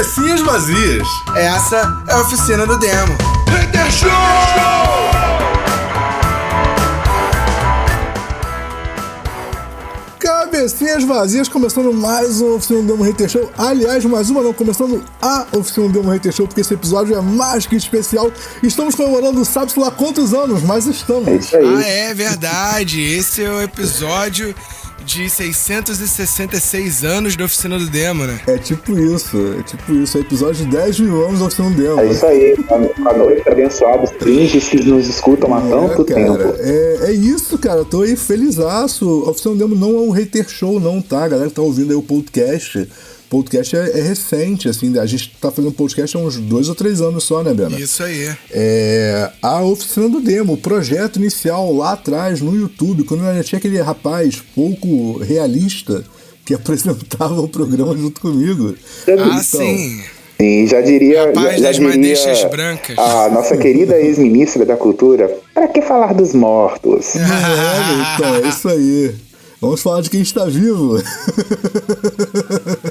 cabecinhas vazias. Essa é a oficina do demo. Hater Show! Cabecinhas vazias, começando mais um Oficina do Demo Hater Show. Aliás, mais uma não, começando a Oficina do Demo Hater Show, porque esse episódio é mais que especial. Estamos comemorando, sabe-se lá quantos anos, mas estamos. É isso aí. Ah, é verdade. Esse é o episódio de 666 anos da Oficina do Demo, né? É tipo isso, é tipo isso. É episódio de 10 mil anos da Oficina do Demo. É isso aí. Boa noite, abençoados cringes que nos escutam há tanto É, cara, tempo. é, é isso, cara. Tô aí felizaço. A Oficina do Demo não é um hater show, não, tá? A galera que tá ouvindo aí o podcast. O podcast é, é recente, assim. A gente tá fazendo podcast há uns dois ou três anos só, né, Bena? Isso aí. É, a oficina do demo, o projeto inicial lá atrás no YouTube, quando ainda tinha aquele rapaz pouco realista que apresentava o programa junto comigo. Ah, Então, sim. E já diria, Rapaz já, das já madeixas diria brancas. a nossa querida ex-ministra da Cultura, para que falar dos mortos? É, então, é isso aí. Vamos falar de quem está vivo.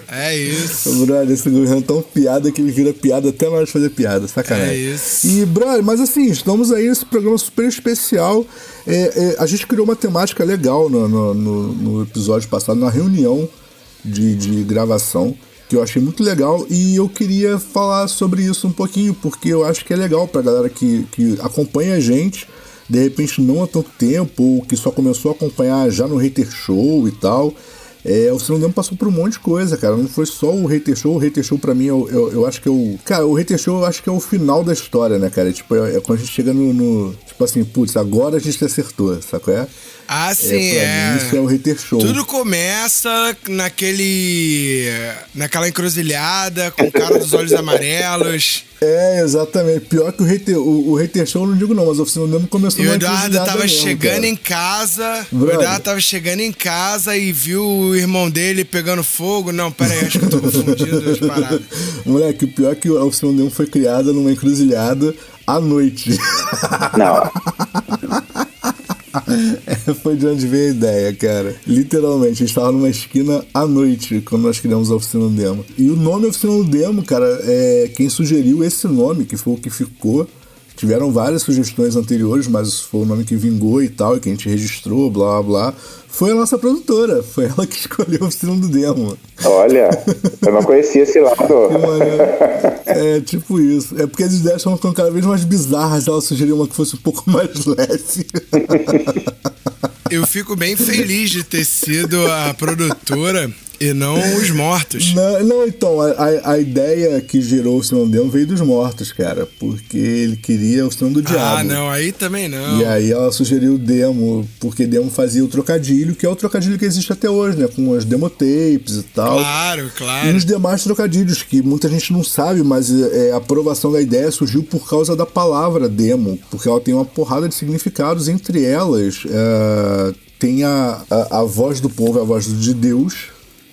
É isso. Brother, esse governo é tão piada que ele vira piada até na hora de fazer piada, sacanagem. É isso. E, brother, mas assim, estamos aí nesse programa super especial. É, é, a gente criou uma temática legal no, no, no- no episódio passado, na reunião de, de gravação, que eu achei muito legal. E eu queria falar sobre isso um pouquinho, porque eu acho que é legal pra galera que, que acompanha a gente, de repente não há tanto tempo, ou que só começou a acompanhar já no Hater Show e tal. É, o Cinema passou por um monte de coisa, cara. Não foi só o Hater Show. O Hater Show, pra mim, eu, eu, eu acho que é o. Cara, o Hater Show eu acho que é o final da história, né, cara? Tipo, é, é quando a gente chega no. no- tipo assim, putz, agora a gente acertou, sacou? É? Ah, É, sim, é. mim, isso é o Hater Show. Tudo começa naquele. naquela encruzilhada com o cara dos olhos amarelos. É, exatamente. Pior que o Hater, o, o hater Show, eu não digo não, mas a oficina Demo começou E o Eduardo tava mesmo, chegando cara. em casa. O. Eduardo tava chegando em casa e viu o irmão dele pegando fogo. Não, pera aí, acho que eu tô confundindo as paradas. Moleque, o pior é que a oficina Demo foi criada numa encruzilhada à noite. Não, Foi de onde veio a ideia, cara. Literalmente, a gente tava numa esquina à noite quando nós criamos a Oficina do Demo. E o nome Oficina do Demo, cara, é quem sugeriu esse nome, que foi o que ficou. Tiveram várias sugestões anteriores, mas foi o nome que vingou e tal, e que a gente registrou, blá blá blá. Foi a nossa produtora, foi ela que escolheu a Oficina do Demo. olha, eu não conhecia esse lado. É tipo isso. É porque as ideias estão ficando cada vez mais bizarras. Ela sugeriu uma que fosse um pouco mais leve. Eu fico bem feliz de ter sido a produtora e não os mortos. Não, não, então, a, a, ideia que gerou o Sinão Demo veio dos mortos, cara. Porque ele queria o Sinão do Diabo. Ah, não, aí também não. E aí ela sugeriu o demo, porque demo fazia o trocadilho, que é o trocadilho que existe até hoje, né? Com as demotapes e tal. Claro, E claro. os demais trocadilhos, que muita gente não sabe, mas é, a aprovação da ideia surgiu por causa da palavra demo, porque ela tem uma porrada de significados, entre elas é, tem a, a, a voz do povo, a voz de Deus,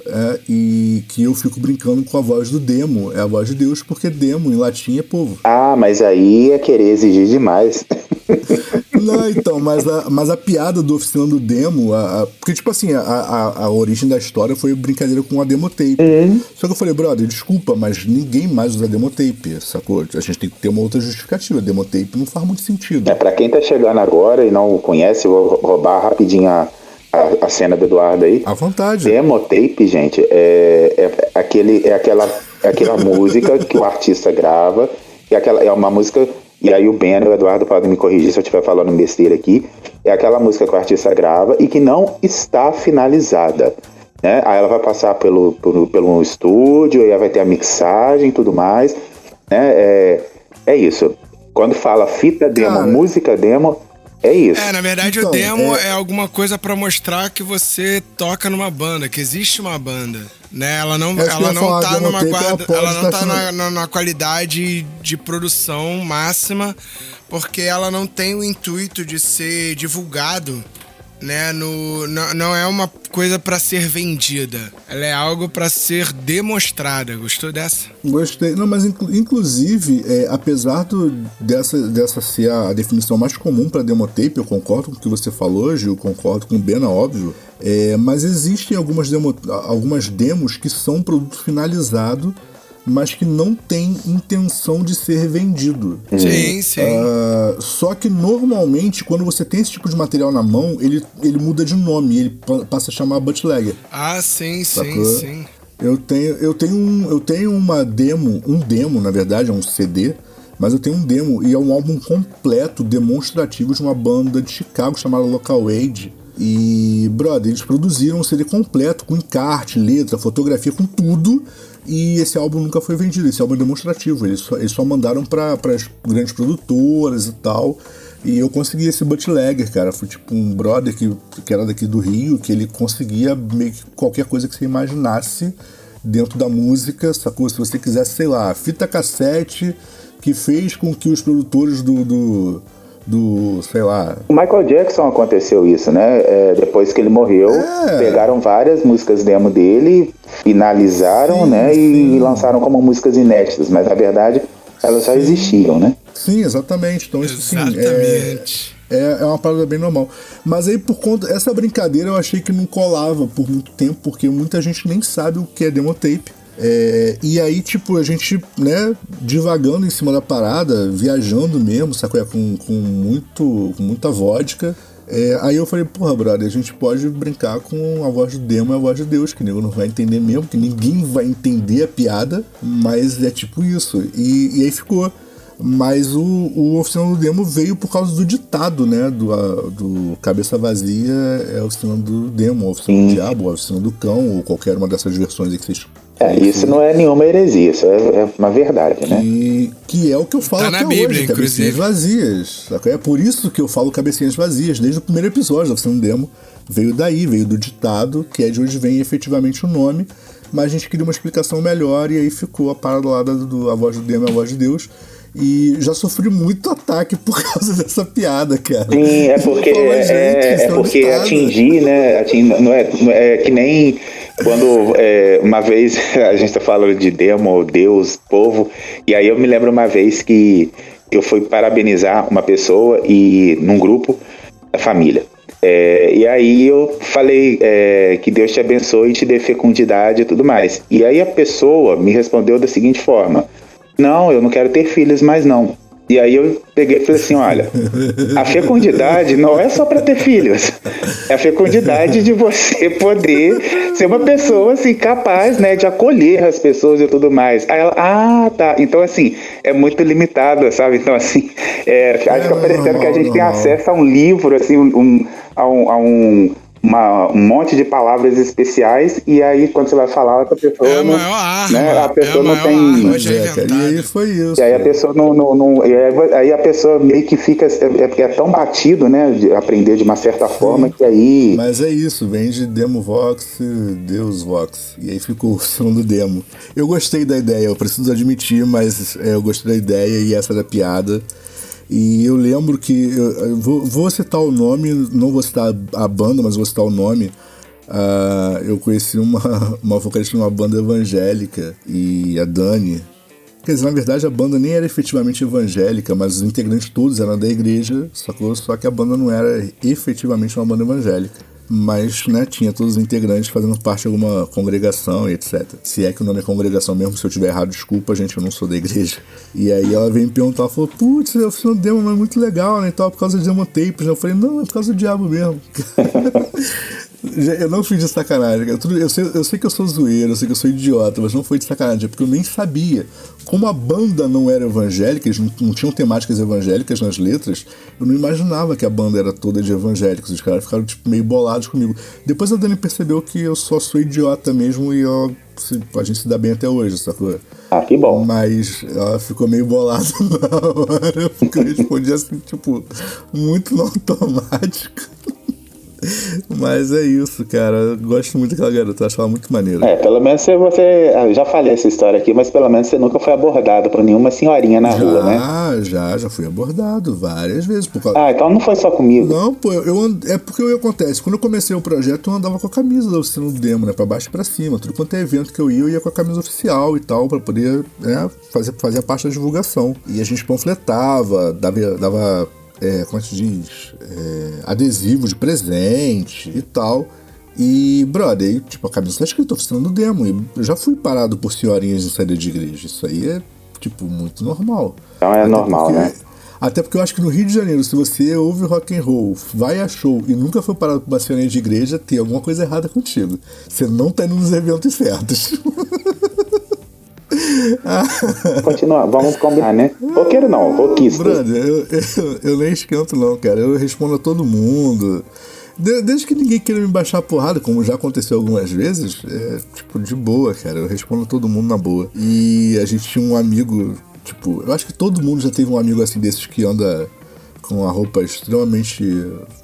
é, e que eu fico brincando com a voz do demo, é a voz de Deus, porque demo em latim é povo. Ah, mas aí é querer exigir demais. Não, então, mas a, mas a piada do oficina do demo, a, a- porque, tipo assim, a, a, a origem da história foi brincadeira com a demotape. Só que eu falei, brother, desculpa, mas ninguém mais usa demotape, sacou? A gente tem que ter uma outra justificativa. Demotape não faz muito sentido. É, pra quem tá chegando agora e não conhece, eu vou roubar rapidinho a, a, a cena do Eduardo aí. À vontade. Demotape, gente, é, é, aquele, é aquela, é aquela música que o artista grava, e aquela, é uma música, e aí o Ben e o Eduardo podem me corrigir se eu estiver falando besteira aqui, é aquela música que o artista grava e que não está finalizada. Né? Aí ela vai passar pelo, pelo, pelo estúdio, aí vai ter a mixagem e tudo mais. Né? É, é isso. Quando fala fita demo, Cara. música demo, é isso. É, na verdade Então, o demo é- é... alguma coisa pra mostrar que você toca numa banda, que existe uma banda. Né? Ela não, É ela não tá numa ela guarda, ela não tá na, na, na qualidade de produção máxima, porque ela não tem o intuito de ser divulgado, né? No, não, não é uma coisa pra ser vendida. Ela é algo pra ser demonstrada. Gostou dessa? Gostei. Não, mas inclu- inclusive, é, apesar do, dessa, dessa ser a, a definição mais comum para demotape, eu concordo com o que você falou, Gil, concordo com o Bena, óbvio. É, mas existem algumas, demo, algumas demos que são produto finalizado mas que não tem intenção de ser vendido. Sim, sim. Ah, só que normalmente, quando você tem esse tipo de material na mão, ele, ele muda de nome, ele pa- passa a chamar bootlegger. Ah, sim, sim, Sacou? sim. Eu tenho, eu tenho um, eu tenho uma demo, um demo, na verdade, é um CD, mas eu tenho um demo e é um álbum completo, demonstrativo de uma banda de Chicago chamada Local Aid. E, brother, eles produziram um CD completo, com encarte, letra, fotografia, com tudo. E esse álbum nunca foi vendido, esse álbum é demonstrativo. Eles só, eles só mandaram para grandes produtoras e tal. E eu consegui esse bootlegger, cara. Foi tipo um brother que, que era daqui do Rio, que ele conseguia meio que qualquer coisa que você imaginasse dentro da música, sacou? Se você quisesse, sei lá, fita cassete que fez com que os produtores do. do, do sei lá. O Michael Jackson aconteceu isso, né? É, depois que ele morreu, É. pegaram várias músicas demo dele, finalizaram, Sim, né? sim. E lançaram como músicas inéditas, mas na verdade elas já existiam, né? Sim, exatamente. Então, isso sim. É, Exatamente. é, é uma parada bem normal. Mas aí, por conta. Essa brincadeira eu achei que não colava por muito tempo, porque muita gente nem sabe o que é demo tape. É, e aí, tipo, a gente, né, divagando em cima da parada, viajando mesmo, sacou? É, Com, com, muito, com muita vodka. É, aí eu falei, porra, brother, a gente pode brincar com a voz do demo e a voz de Deus, que nego não vai entender mesmo, que ninguém vai entender a piada, mas é tipo isso. E, e aí ficou. Mas o, o oficina do demo veio por causa do ditado, né? Do, a- do Cabeça Vazia é a oficina do demo, a oficina do diabo, a oficina do cão, ou qualquer uma dessas versões que vocês. É, isso não é nenhuma heresia, isso é, é uma verdade, né? E, que é o que eu falo Tá na até Bíblia, hoje, cabecinhas inclusive. vazias. É por isso que eu falo cabecinhas vazias, desde o primeiro episódio da oficina do demo. Veio daí, veio do ditado, que é de onde vem efetivamente o nome. Mas a gente queria uma explicação melhor e aí ficou a parada lá do, a voz do demo e a voz de Deus. E já sofri muito ataque por causa dessa piada, cara. Sim, é porque, é, gente, é, é um porque atingir, né? ating- não, é, não é que nem quando é, uma vez a gente tá falando de demo, Deus, povo, e aí eu me lembro uma vez que eu fui parabenizar uma pessoa e num grupo da família. É, e aí eu falei é, que Deus te abençoe e te dê fecundidade e tudo mais. E aí a pessoa me respondeu da seguinte forma: Não, eu não quero ter filhos mais não. E aí eu peguei e falei assim, olha, a fecundidade não é só para ter filhos. É a fecundidade de você poder ser uma pessoa assim capaz, né, de acolher as pessoas e tudo mais. Aí ela, ah, tá. Então assim, é muito limitada, sabe? Então assim, é, acho que É, é parecendo que a gente tem acesso a um livro assim, um, a um, a um uma- um monte de palavras especiais e aí quando você vai falar a pessoa É a não- maior arma. né, a pessoa é a não maior tem arma é, e aí foi isso. e aí a pessoa não. não, não- e aí, a pessoa meio que fica. É, é porque é tão batido, né? De aprender de uma certa forma que aí. Mas é isso, vem de Demo Vox, Deus Vox. E aí ficou o som do demo. Eu gostei da ideia, eu preciso admitir, mas é, eu gostei da ideia e essa da piada. E eu lembro que. Eu, eu vou, vou citar o nome, não vou citar a banda, mas vou citar o nome. Ah, eu conheci uma, uma vocalista de uma banda evangélica e a Dani. Quer dizer, na verdade a banda nem era efetivamente evangélica, mas os integrantes todos eram da igreja, sacou? Só que a banda não era efetivamente uma banda evangélica. Mas, né, tinha todos os integrantes fazendo parte de alguma congregação e etc. Se é que o nome é congregação mesmo, se eu tiver errado, desculpa, gente, eu não sou da igreja. E aí ela veio me perguntar, falou, putz, a oficina do demo é muito legal, né, e por causa de demo tapes. Eu falei, não, é por causa do diabo mesmo. Eu não fiz de sacanagem. Eu, sei, eu sei que eu sou zoeiro, eu sei que eu sou idiota, mas não foi de sacanagem, é porque eu nem sabia. Como a banda não era evangélica, eles não, não tinham temáticas evangélicas nas letras, eu não imaginava que a banda era toda de evangélicos. Os caras ficaram tipo, meio bolados comigo. Depois a Dani percebeu que eu só sou idiota mesmo e eu, a gente se dá bem até hoje, sacou? Ah, que bom. Mas ela ficou meio bolada na hora, porque eu respondi assim, tipo, muito no automático. Mas é isso, cara. Eu gosto muito daquela garota, acho ela muito maneira. É, pelo menos você, você. eu Já falei essa história aqui, mas pelo menos você nunca foi abordado por nenhuma senhorinha na rua, né? já, já, já fui abordado várias vezes. Por causa... Ah, então não foi só comigo. Não, pô, eu, eu and- é porque o que acontece. Quando eu comecei o projeto, eu andava com a camisa da oficina do demo, né? Pra baixo e pra cima. Tudo quanto é evento que eu ia, eu ia com a camisa oficial e tal, pra poder né, fazer, fazer a parte da divulgação. E a gente panfletava, dava. dava é, como é que se diz? É, adesivo de presente e tal. E, brother, aí, tipo, a camisa tá escrita oficina do demo. E eu já fui parado por senhorinhas em saída de igreja. Isso aí é, tipo, muito normal. Então é Até normal, porque- né? Até porque eu acho que no Rio de Janeiro, se você ouve rock and roll, vai a show e nunca foi parado por uma senhorinha de igreja, tem alguma coisa errada contigo. Você não tá indo nos eventos certos. Continua, vamos combinar, né? Roqueiro não, roquista. Brother, eu, eu, eu nem esquento não, cara. Eu respondo a todo mundo. De- Desde que ninguém queira me baixar a porrada, como já aconteceu algumas vezes, é tipo de boa, cara. Eu respondo a todo mundo na boa. E a gente tinha um amigo, tipo, eu acho que todo mundo já teve um amigo assim desses que anda com a roupa extremamente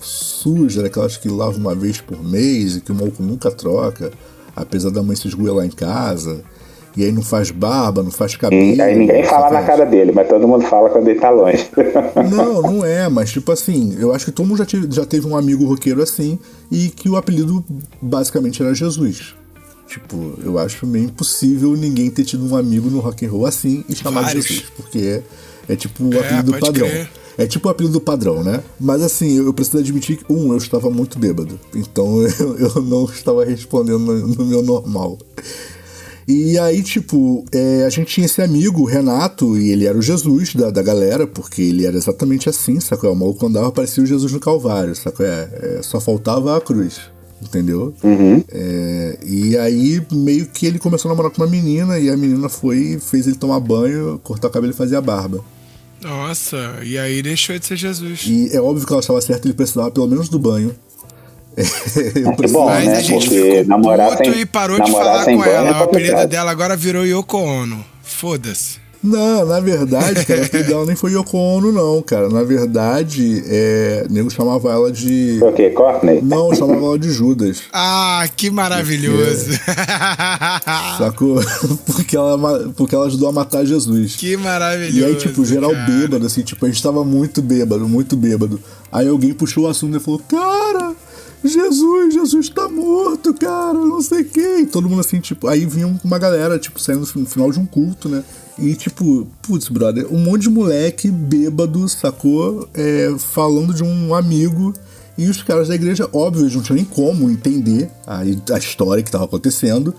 suja, daquelas que lava uma vez por mês e que o maluco nunca troca, apesar da mãe se esgoelar em casa. E aí não faz barba, não faz cabelo. E aí ninguém fala na cara dele, mas todo mundo fala quando ele tá longe. Não, não é, mas tipo assim, eu acho que todo mundo já, tive- já teve um amigo roqueiro assim e que o apelido basicamente era Jesus. Tipo, eu acho meio impossível ninguém ter tido um amigo no rock and roll assim e chamar de Vários. Jesus, porque é, é tipo o É, apelido padrão. crer. É tipo o apelido padrão, né? Mas assim, eu, eu preciso admitir que, um, eu estava muito bêbado. Então eu, eu não estava respondendo no, no meu normal. E aí, tipo, é, a gente tinha esse amigo, o Renato, e ele era o Jesus da, da galera, porque ele era exatamente assim, sacou? O maluco andava, parecia o Jesus no Calvário, sacou? É, é, só faltava a cruz, entendeu? É, e aí, meio que ele começou a namorar com uma menina, e a menina foi e fez ele tomar banho, cortar o cabelo e fazer a barba. Nossa, e aí deixou de ser Jesus. E é óbvio que ela estava certa, ele precisava pelo menos do banho. Que bom, Mas né? a gente Porque ficou namorar puto sem- e parou de falar com ela. é O apelido dela agora virou Yoko Ono. Foda-se. Não, na verdade, cara, o apelido dela nem foi Yoko Ono, não, cara. Na verdade, é, o nego chamava ela de. O quê? Courtney? Não, chamava ela de Judas. Ah, que maravilhoso. Sacou? Porque ela, porque ela ajudou a matar Jesus. que maravilhoso. E aí, tipo, geral cara. bêbado, assim, tipo, a gente tava muito bêbado, muito bêbado. Aí alguém puxou o assunto e falou, cara, Jesus, Jesus tá morto, cara, não sei o. E todo mundo assim, tipo, aí vinha uma galera, tipo, saindo no final de um culto, né? E tipo, putz, brother, um monte de moleque bêbado, sacou? É, falando de um amigo. E os caras da igreja, óbvio, eles não tinham nem como entender a, a história que tava acontecendo.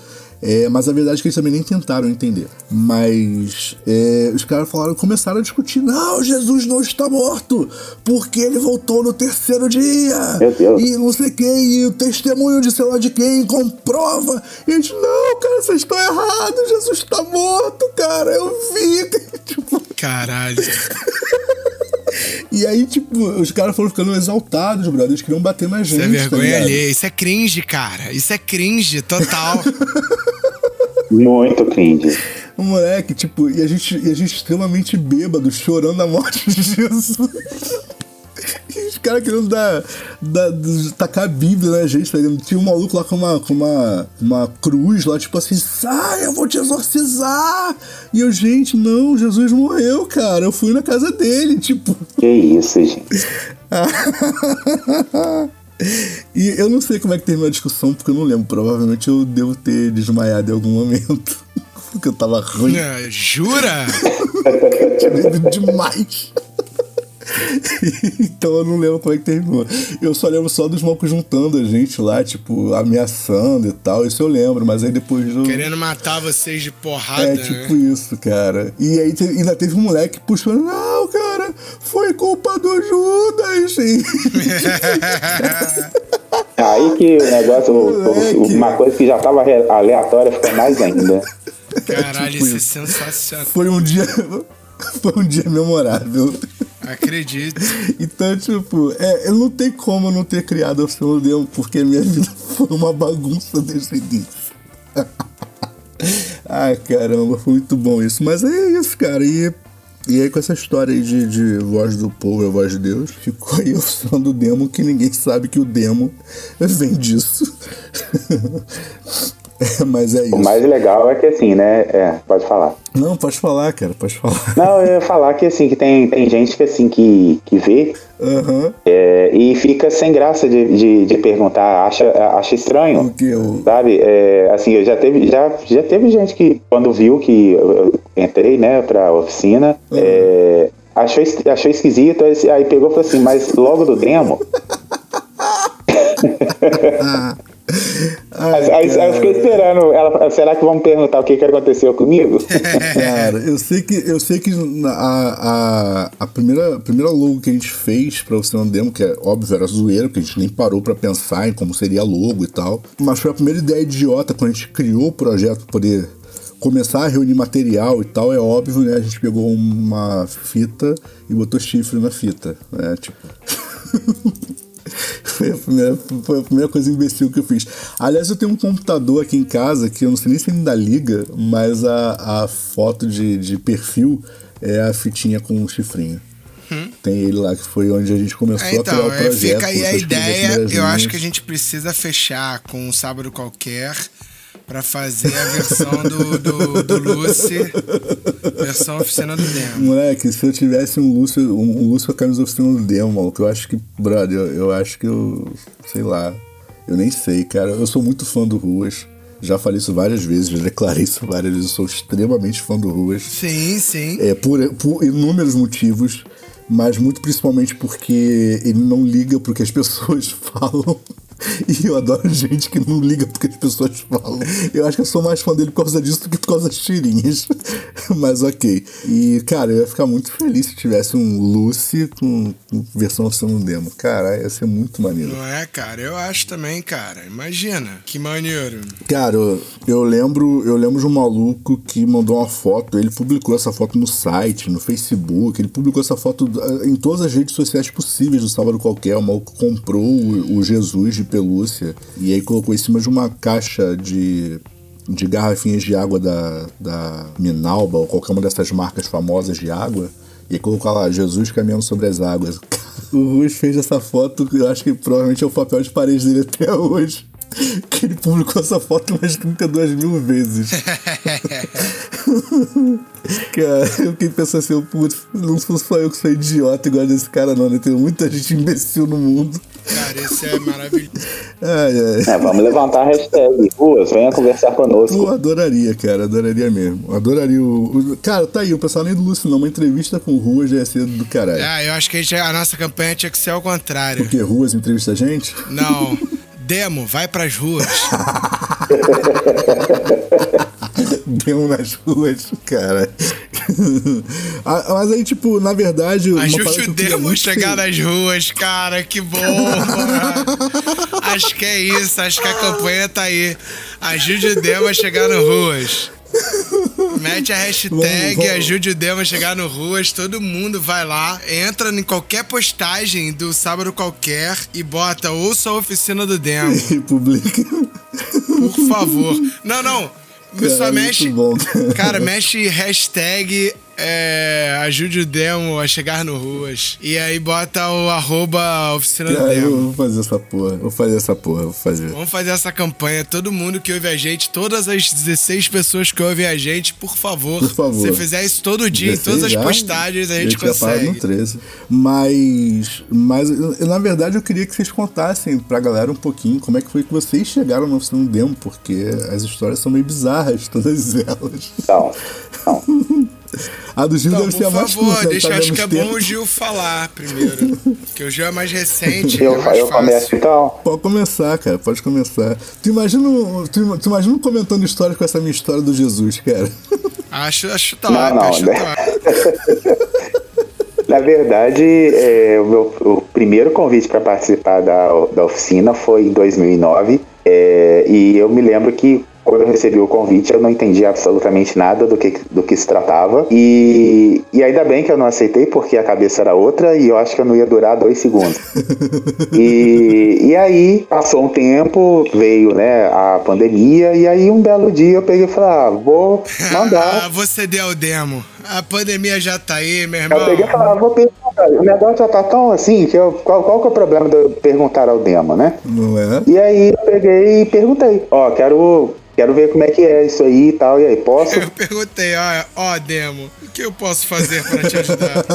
É, mas a verdade é que eles também nem tentaram entender. Mas é, os caras falaram, começaram a discutir: não, Jesus não está morto, porque ele voltou no terceiro dia. Meu Deus. E não sei quem, e o testemunho de sei lá de quem comprova. E a gente, não, cara, vocês estão errados, Jesus está morto, cara, eu vi. tipo, Caralho. e aí, tipo, os caras foram ficando exaltados, brother. Eles queriam bater na gente. Isso é tá vergonha alheia. Isso é cringe, cara. Isso é cringe total. Muito cringe. Um moleque, tipo, e a gente, e a gente extremamente bêbado, chorando a morte de Jesus. E os caras querendo dar, dar, tacar a Bíblia na gente, tá ligado? Tinha um maluco lá com uma, com uma, uma cruz lá, tipo assim, sai, eu vou te exorcizar! E eu, gente, não, Jesus morreu, cara. Eu fui na casa dele, tipo. Que isso, gente. E eu não sei como é que terminou a discussão, porque eu não lembro. Provavelmente eu devo ter desmaiado em algum momento. Porque eu tava ruim. É, Jura? demais. então eu não lembro como é que terminou. Eu só lembro só dos malucos juntando a gente lá, tipo, ameaçando e tal. Isso eu lembro, mas aí depois eu. Querendo matar vocês de porrada, É né? tipo isso, cara. E aí te- ainda teve um moleque puxando, não, cara, foi culpa do Judas. E- Aí que o negócio, Moleque. uma coisa que já tava aleatória ficou mais ainda. Caralho, tipo isso é sensacional. foi um dia. Foi um dia memorável. Acredito. Então, tipo, é, eu não tem como não ter criado a opção demo, porque minha vida foi uma bagunça desde o início. Ai, caramba, foi muito bom isso. Mas é isso, cara. E, e aí, com essa história aí de, de voz do povo e voz de Deus, ficou aí a opção do demo que ninguém sabe que o demo vem disso. Mas é isso. O mais legal é que assim, né? É, pode falar. Não, pode falar, cara, pode falar. Não, eu ia falar que assim, que tem, tem gente que assim, que, que vê Aham. é, e fica sem graça de, de, de perguntar, acha, acha O estranho. que eu. Sabe, é, assim, eu já teve, já, já teve gente que, quando viu que eu entrei, né, pra oficina, é, achou, achou esquisito, aí, aí pegou e falou assim, mas logo do demo. Aí, aí, aí eu fiquei esperando. Ela, será que vão perguntar o que, que aconteceu comigo? Cara, eu sei que, eu sei que a, a, a primeira, a primeira logo que a gente fez pra você não demo, que é óbvio, era zoeira, porque a gente nem parou pra pensar em como seria logo e tal. Mas foi a primeira ideia idiota quando a gente criou o projeto pra poder começar a reunir material e tal. É óbvio, né? A gente pegou uma fita e botou chifre na fita. Né? Tipo. Foi a, primeira, foi a primeira coisa imbecil que eu fiz. Aliás, eu tenho um computador aqui em casa que eu não sei nem se ainda liga, mas a, a foto de, de perfil é a fitinha com um chifrinho. Tem ele lá, que foi onde a gente começou É, a criar então, o é, projeto. fica aí a ideia. Eu acho linhas. que a gente precisa fechar com um sábado qualquer pra fazer a versão do, do, do versão oficina do demo. Moleque, se eu tivesse um Lúcio, um, um a camisa oficina do Demo, maluco, eu acho que, brother, eu, eu acho que eu. Sei lá. Eu nem sei, cara. Eu sou muito fã do Ruas. Já falei isso várias vezes, já declarei isso várias vezes. Eu sou extremamente fã do Ruas. Sim, sim. É, por, por inúmeros motivos, mas muito principalmente porque ele não liga pro que as pessoas falam. E eu adoro gente que não liga pro que as pessoas falam. Eu acho que eu sou mais fã dele por causa disso do que por causa das tirinhas. Mas ok. E, cara, eu ia ficar muito feliz se tivesse um Lucy com, com versão oficial no demo. Cara, ia ser muito maneiro. Não é, cara? Eu acho também, cara. Imagina. Que maneiro. Cara, eu- eu lembro, eu lembro de um maluco que mandou uma foto, ele publicou essa foto no site, no Facebook, ele publicou essa foto ah, em todas as redes sociais possíveis do Sábado Qualquer. O maluco comprou o, o Jesus de pelúcia e aí colocou em cima de uma caixa de, de garrafinhas de água da, da Minalba ou qualquer uma dessas marcas famosas de água. E colocou lá, Jesus caminhando sobre as águas. O Ruiz fez essa foto, eu acho que provavelmente é o papel de parede dele até hoje. Que ele publicou essa foto umas 32 mil vezes. cara, eu fiquei pensando assim, putz, não sou só eu que sou idiota igual desse cara, não, né? Tem muita gente imbecil no mundo. Cara, esse é maravilhoso. Ai, ai. É, vamos levantar a hashtag. Ruas, venha conversar conosco. adoraria, cara, adoraria mesmo. Adoraria o. o- Cara, tá aí, o pessoal nem do Lúcio, não. Uma entrevista com ruas já ia ser do caralho. Ah, eu acho que a, gente- a nossa campanha tinha que ser ao contrário. Porque ruas entrevista a gente? Não. Demo, vai pras ruas. Deu nas ruas, cara. Ah, Mas aí, tipo, na verdade. Ajude o Demo a chegar nas ruas, cara, que bom. acho que é isso, acho que a campanha tá aí. Ajude o Demo a chegar nas ruas. Mete a hashtag Vamos, vamos. ajude o Demo a chegar no ruas, todo mundo vai lá, entra em qualquer postagem do sábado qualquer e bota ouça a oficina do Demo, E publica. por favor. Não, não, Cara, só muito mexe. bom, cara. Cara, mexe hashtag é, ajude o Demo a chegar no ruas. E aí bota o arroba oficina do Cara, eu Demo. vou fazer essa porra. Vou fazer essa porra, vou fazer. Vamos fazer essa campanha. Todo mundo que ouve a gente, todas as 16 pessoas que ouvem a gente, por favor. Por favor. Se fizer isso todo dia, em 16 todas as já? postagens, a gente falado no consegue. 13. Mas, mas, eu- na verdade, eu queria que vocês contassem pra galera um pouquinho como é que foi que vocês chegaram na oficina do demo, porque as histórias são meio bizarras, todas elas. Então, então, A do Gil Então, deve ser a por mais favor, curta, né? deixa, Tá acho que é tempo. bom o Gil falar primeiro. Porque o Gil é mais recente, eu, é mais eu fácil. começo então. Pode começar, cara, pode começar. Tu imagina, tu, tu imagina comentando histórias com essa minha história do Jesus, cara. Acho, acho top, Não, não, acho né? top. Na verdade, é, o meu o primeiro convite para participar da, da oficina foi em 2009. é, e eu me lembro que quando eu recebi o convite eu não entendi absolutamente nada do que, do que se tratava. E, e ainda bem que eu não aceitei, porque a cabeça era outra e eu acho que eu não ia durar dois segundos. E, e aí, passou um tempo, veio né, a pandemia, e aí um belo dia eu peguei e falei: ah, vou mandar. Ah, você deu o demo. A pandemia já tá aí, meu Eu irmão. peguei e falei, vou perguntar. O negócio já tá tão assim que eu, qual, qual que é o problema de eu perguntar ao demo, né? Não é? E aí eu peguei e perguntei, ó, quero, quero ver como é que é isso aí e tal. E aí, posso? Eu perguntei, ó, ó, Demo, o que eu posso fazer pra te ajudar?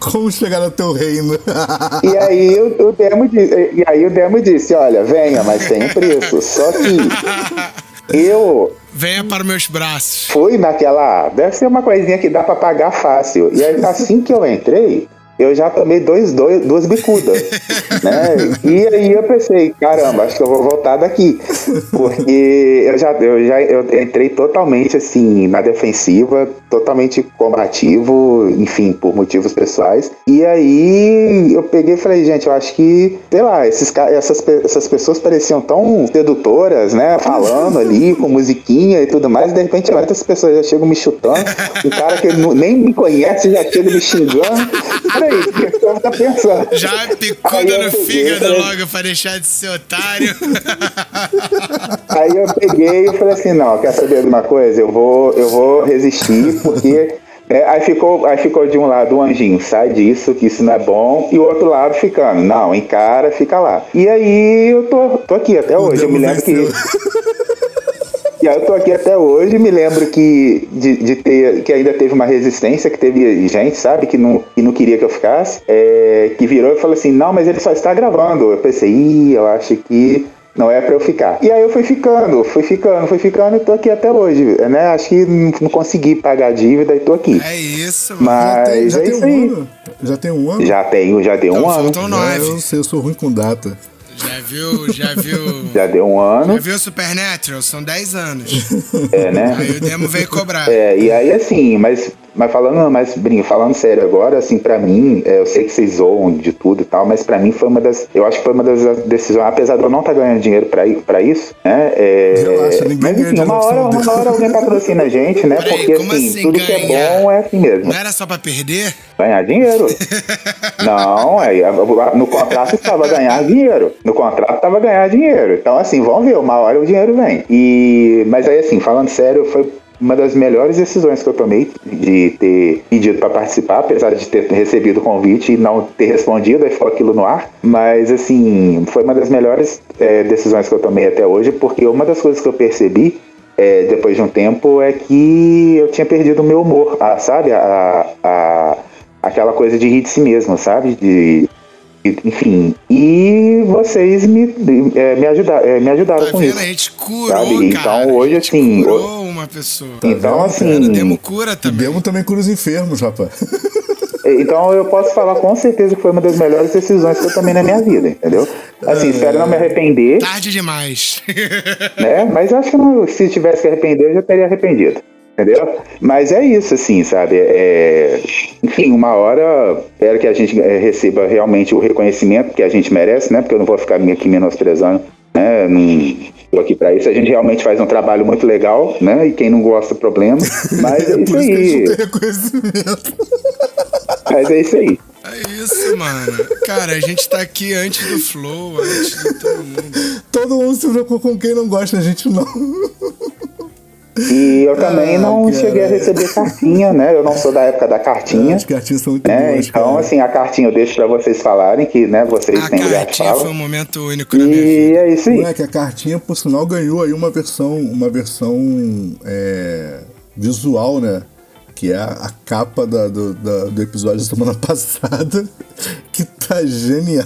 Como chegar no teu reino? E aí o, o demo disse, e aí o demo disse, olha, venha, mas tem um preço. Só que eu Venha para meus braços. fui naquela. Deve ser uma coisinha que dá pra pagar fácil. E aí, assim que eu entrei, eu já tomei dois, dois, duas bicudas. né? E aí eu pensei, caramba, acho que eu vou voltar daqui. Porque eu já, eu já eu entrei totalmente assim na defensiva, totalmente combativo, enfim, por motivos pessoais. E aí eu peguei e falei, gente, eu acho que, sei lá, esses, essas, essas pessoas pareciam tão sedutoras, né? Falando ali, com musiquinha e tudo mais, e de repente essas pessoas já chegam me chutando. O cara que nem me conhece já chega me xingando. Peraí, o que tá pensando? Já picuda no fígado falei, logo pra deixar de ser otário. Aí eu peguei e falei assim, não, quer saber de uma coisa? Eu vou, eu vou resistir, porque é, aí, ficou, aí ficou de um lado o anjinho, sai disso, que isso não é bom, e o outro lado ficando, não, encara, fica lá. E aí eu tô, tô aqui até hoje, eu me lembro que. E aí eu tô aqui até hoje, me lembro que de, de, ter que ainda teve uma resistência, que teve gente, sabe, que não, que não queria que eu ficasse, é, que virou e falou assim, não, mas ele só está gravando. Eu pensei, ih, eu acho que não é para eu ficar. E aí eu fui ficando, fui ficando, fui ficando e tô aqui até hoje, né? Acho que não consegui pagar a dívida e tô aqui. É isso, mano. Mas já tem, já é isso um. Ano. Já tem um ano? Já tenho, já deu então, um ano. Faltam nove. Eu, eu sou ruim com data. Já viu, já viu. já deu um ano. Já viu Supernatural? São 10 anos. É, né? Aí o Demo veio cobrar. É, e aí assim, mas, mas falando, mas Brinho, falando sério agora, assim, pra mim, é, eu sei que vocês zoam de tudo e tal, mas pra mim foi uma das. Eu acho que foi uma das decisões, apesar de eu não estar tá ganhando dinheiro pra, pra isso, né? É, Relaxa, ninguém mas enfim, uma hora, uma hora alguém patrocina a gente, né? Peraí, Porque assim, assim tudo que é bom é assim mesmo. Não era só pra perder? Ganhar dinheiro. Não, é, no contrato estava ganhar dinheiro. No contrato estava ganhar dinheiro. Então, assim, vamos ver, uma hora o dinheiro vem. E, mas aí, assim, falando sério, foi uma das melhores decisões que eu tomei de ter pedido para participar, apesar de ter recebido o convite e não ter respondido, aí ficou aquilo no ar. Mas, assim, foi uma das melhores é, decisões que eu tomei até hoje, porque uma das coisas que eu percebi é, depois de um tempo é que eu tinha perdido o meu humor, a, sabe? A, a, aquela coisa de rir de si mesmo, sabe? De, enfim, e vocês me, é, me, ajuda, é, me ajudaram Tá com vendo? isso. A gente curou, Sabe? cara. Então, hoje, assim, curou uma pessoa. Então, O assim, Demo cura também. Demo também cura os enfermos, rapaz. então eu posso falar com certeza que foi uma das melhores decisões que eu tomei na minha vida, entendeu? Assim, espero não me arrepender, Tarde demais. né? Mas acho que não, se tivesse que arrepender, eu já teria arrependido. Entendeu? Mas é isso, assim, sabe? É, enfim, uma hora espero que a gente é, receba realmente o reconhecimento que a gente merece, né? Porque eu não vou ficar aqui menosprezando, né? Não tô aqui pra isso. A gente realmente faz um trabalho muito legal, né? E quem não gosta, problema. Mas é, É isso por isso que a aí. Mas é isso aí. É isso, mano. Cara, a gente tá aqui antes do Flow, antes de todo mundo. Todo mundo se preocupa com quem não gosta, a gente não. E eu também Ah, não cara. cheguei a receber cartinha, né? Eu não sou da época da cartinha. As cartinhas são muito né? boas, Então, cara. assim, a cartinha eu deixo pra vocês falarem, que né, vocês A têm lugar de cartinha foi um fala. momento único na minha E vida. é isso aí. Moleque, a cartinha, por sinal, ganhou aí uma versão, uma versão é, visual, né? Que é a, a capa da- do, da- do episódio da semana passada, que tá genial.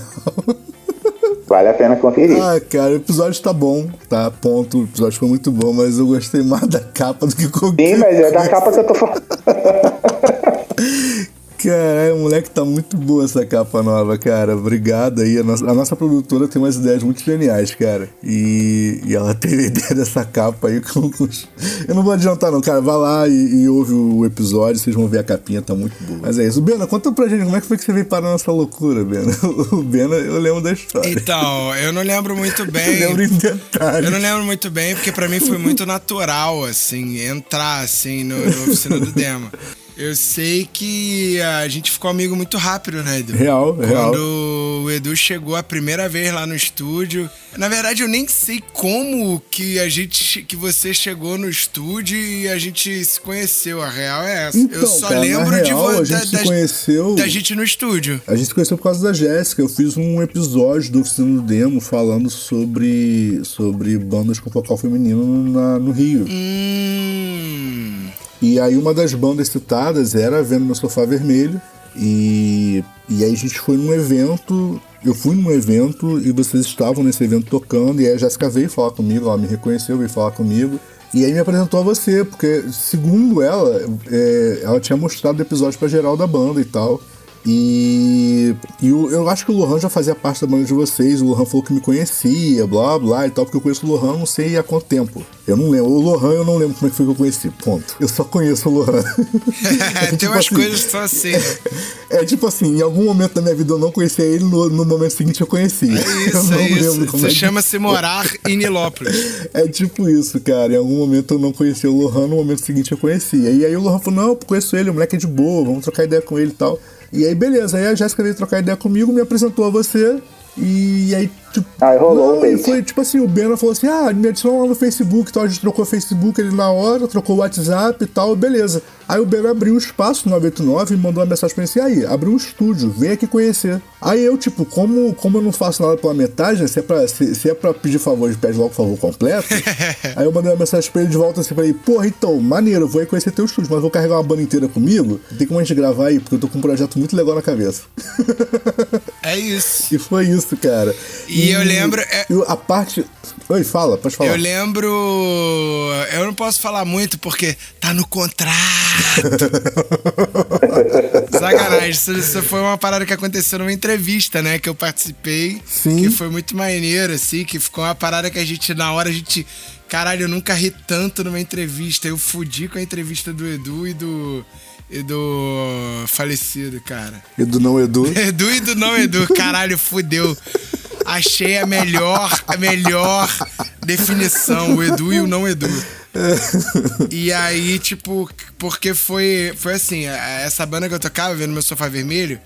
Vale a pena conferir. Ah, cara, o episódio tá bom, tá? Ponto. O episódio foi muito bom, mas eu gostei mais da capa do que qualquer Sim, mas é da capa que eu tô falando. Caralho, moleque, tá muito boa essa capa nova, cara. Obrigado aí. A nossa, a nossa produtora tem umas ideias muito geniais, cara. E, e ela teve a ideia dessa capa aí com, com os- Eu não vou adiantar, não, cara. Vai lá e, e ouve o episódio, vocês vão ver a capinha, tá muito boa. Mas é isso. Bena, conta pra gente como é que foi que você veio parar nessa loucura, Bena. O Bena, eu lembro da história. Então, eu não lembro muito Eu bem. lembro em detalhes. Eu não lembro muito bem, porque pra mim foi muito natural, assim, entrar, assim, no, no oficina do Demo. Eu sei que a gente ficou amigo muito rápido, né, Edu? Real, real. Quando o Edu chegou a primeira vez lá no estúdio. Na verdade, eu nem sei como que a gente que você chegou no estúdio e a gente se conheceu. A real é essa. Então, eu só cara, lembro de real, vo- a gente da, se conheceu- da gente no estúdio. A gente se conheceu por causa da Jéssica. Eu fiz um episódio do Oficina do Demo falando sobre, sobre bandas com vocal feminino na- no Rio. Hum. E aí uma das bandas citadas era Vendo Meu Sofá Vermelho. E, e aí a gente foi num evento. Eu fui num evento e vocês estavam nesse evento tocando. E aí a Jéssica veio falar comigo, ela me reconheceu, veio falar comigo. E aí me apresentou a você, porque segundo ela, é, ela tinha mostrado episódios pra geral da banda e tal. E, e o- eu acho que o Lohan já fazia parte da banda de vocês. O Lohan falou que me conhecia, blá blá e tal, porque eu conheço o Lohan não sei há quanto tempo. Eu não lembro. O Lohan eu não lembro como é que foi que eu conheci. Ponto. Eu só conheço o Lohan. Tem Tipo umas assim, coisas que são assim, né? É tipo assim, em algum momento da minha vida eu não conhecia ele, no, no momento seguinte eu conheci. É eu isso, não é isso. como Isso é chama-se morar em Nilópolis. É tipo isso, cara. Em algum momento eu não conhecia o Lohan, no momento seguinte eu conhecia. E aí o Lohan falou: Não, eu conheço ele, o moleque é de boa, vamos trocar ideia com ele e tal. E aí, beleza. Aí a Jéssica veio trocar ideia comigo, me apresentou a você. E aí, tipo. Aí rolou não, e date. foi tipo assim: o Bena falou assim: Ah, me adicionou lá no Facebook e tal. A gente trocou o Facebook ele na hora, trocou o WhatsApp e tal, beleza. Aí o Bena abriu o espaço no 989 e mandou uma mensagem pra mim assim: Aí, abriu um estúdio, vem aqui conhecer. Aí eu, tipo, como, como eu não faço nada pela metade, né? Se é pra, se, se é pra pedir favor, a gente pede logo o favor completo. aí eu mandei uma mensagem pra ele de volta assim: Falei, porra, então, maneiro, eu vou aí conhecer teu estúdio, mas vou carregar uma banda inteira comigo. Tem como a gente gravar aí, porque eu tô com um projeto muito legal na cabeça. É isso. e foi isso, cara. E eu lembro- é- e a parte. Oi, fala, pode falar. Eu lembro. Eu não posso falar muito porque tá no contrato. Sacanagem, isso, isso foi uma parada que aconteceu numa entrevista, né? Que eu participei. Sim. Que foi muito maneiro, assim, que ficou uma parada que a gente, na hora, a gente. Caralho, eu nunca ri tanto numa entrevista. Eu fudi com a entrevista do Edu e do. E do falecido, cara. Edu não Edu. Edu e do não Edu, caralho, fudeu. Achei a melhor, a melhor definição, o Edu e o não Edu. E aí, tipo, porque foi, foi assim, essa banda que eu tocava, vendo meu sofá vermelho,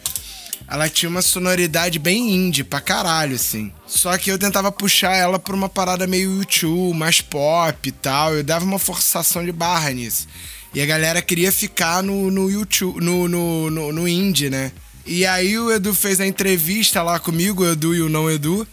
ela tinha uma sonoridade bem indie pra caralho, assim. Só que eu tentava puxar ela pra uma parada meio YouTube, mais pop e tal. Eu dava uma forçação de barra nisso. E a galera queria ficar no, no YouTube, no, no, no, no indie, né? E aí o Edu fez a entrevista lá comigo, o Edu e o não Edu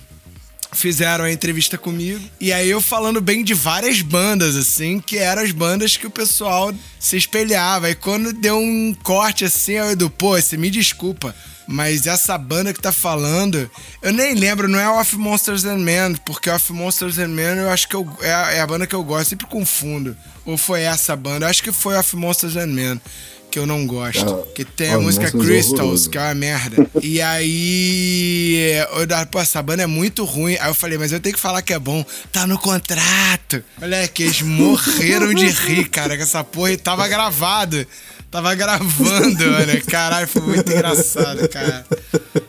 fizeram a entrevista comigo. E aí eu falando bem de várias bandas, assim, que eram as bandas que o pessoal se espelhava. E quando deu um corte assim, eu Edu, pô, você me desculpa. Mas essa banda que tá falando, eu nem lembro, não é Of Monsters and Men, porque Of Monsters and Men eu acho que eu, é, a, é a banda que eu gosto, sempre confundo. Ou foi essa banda? Eu acho que foi Of Monsters and Men, que eu não gosto. Ah, que tem a música é Crystals, horroroso. que é uma merda. E aí, eu dava, pô, essa banda é muito ruim. Aí eu falei, mas eu tenho que falar que é bom. Tá no contrato. Moleque, eles morreram de rir, cara, com essa porra e tava gravado. Tava gravando, né? Caralho, foi muito engraçado, cara.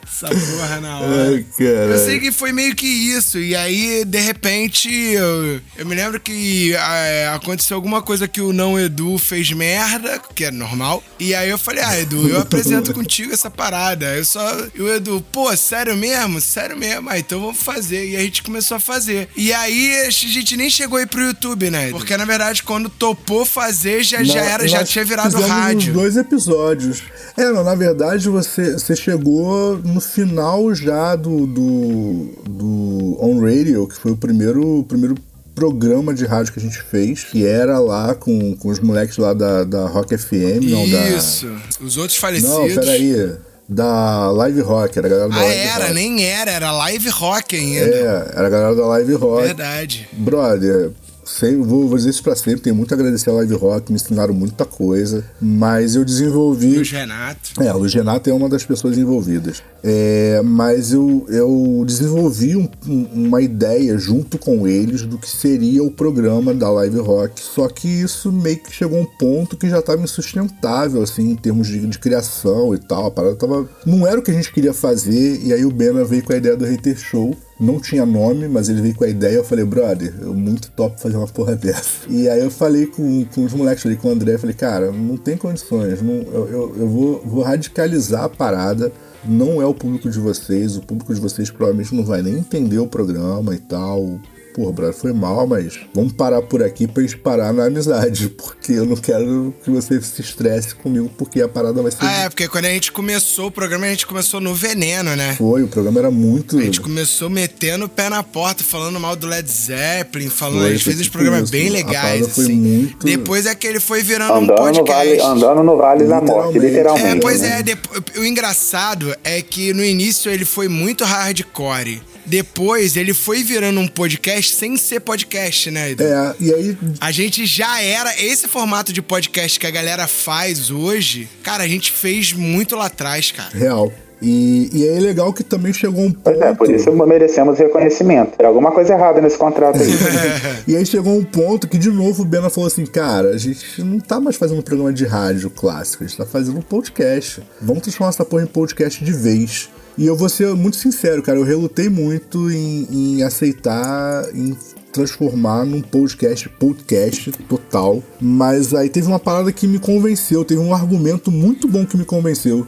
Essa porra na hora. Ai. Eu sei que foi meio que isso. E aí, de repente, eu, eu me lembro que é, aconteceu alguma coisa que o não Edu fez merda, que é normal. E aí eu falei, ah, Edu, eu apresento contigo essa parada. Eu só. E o Edu, pô, sério mesmo? Sério mesmo? Ah, então vamos fazer. E a gente começou a fazer. E aí a gente nem chegou aí pro YouTube, né? Edu? Porque na verdade, quando topou fazer, já, já era, já tinha virado rádio. Dois episódios. É, não, na verdade você, você chegou no final já do, do, do On Radio, que foi o primeiro, o primeiro programa de rádio que a gente fez, que era lá com, com os moleques lá da, da Rock FM, não da. Isso. Os outros falecidos. Não, peraí. Da Live Rock, era a galera da Ah, Live era, Rock. nem era, era live rock ainda. É, era a galera da Live Rock. Verdade. Brother, sei, vou, vou dizer isso pra sempre. Tenho muito a agradecer a Live Rock, me ensinaram muita coisa. Mas eu desenvolvi. Luiz Renato. É, o Luiz Renato é uma das pessoas envolvidas. É, mas eu, eu desenvolvi um- um- uma ideia junto com eles do que seria o programa da Live Rock. Só que isso meio que chegou a um ponto que já estava insustentável, assim, em termos de, de criação e tal. A parada tava. Não era o que a gente queria fazer. E aí o Bena veio com a ideia do Hater Show. Não tinha nome, mas ele veio com a ideia. Eu falei, brother, eu muito top fazer uma porra dessa. E aí eu falei com, com os moleques, falei com o André, falei, cara, não tem condições. Não, eu, eu, eu vou, vou radicalizar a parada. Não é o público de vocês, o público de vocês provavelmente não vai nem entender o programa e tal. Porra, brother, foi mal, mas vamos parar por aqui pra gente parar na amizade, porque eu não quero que você se estresse comigo, porque a parada vai ser. Ah, é, porque quando a gente começou o programa, a gente começou no veneno, né? Foi, o programa era muito. A gente começou metendo o pé na porta, falando mal do Led Zeppelin, falando, Foi, a gente fez uns tipo programas isso. bem legais, assim. muito- Depois é que ele foi virando um Andando no, podcast. vale, andando no Vale da Morte, Literalmente. É, pois né? é, depo- o engraçado é que no início ele foi muito hardcore. Depois ele foi virando um podcast sem ser podcast, né, Edu? É, e aí A gente já era. Esse formato de podcast que a galera faz hoje, cara, a gente fez muito lá atrás, cara. Real. E, e aí é legal que também chegou um ponto. Pois é, por isso merecemos reconhecimento. Tem alguma coisa errada nesse contrato aí. E aí chegou um ponto que, de novo, o Bena falou assim: cara, a gente não tá mais fazendo um programa de rádio clássico, a gente tá fazendo um podcast. Vamos transformar essa porra em podcast de vez. E eu vou ser muito sincero, cara, eu relutei muito em, em aceitar, em transformar num podcast, podcast total. Mas aí teve uma parada que me convenceu, teve um argumento muito bom que me convenceu.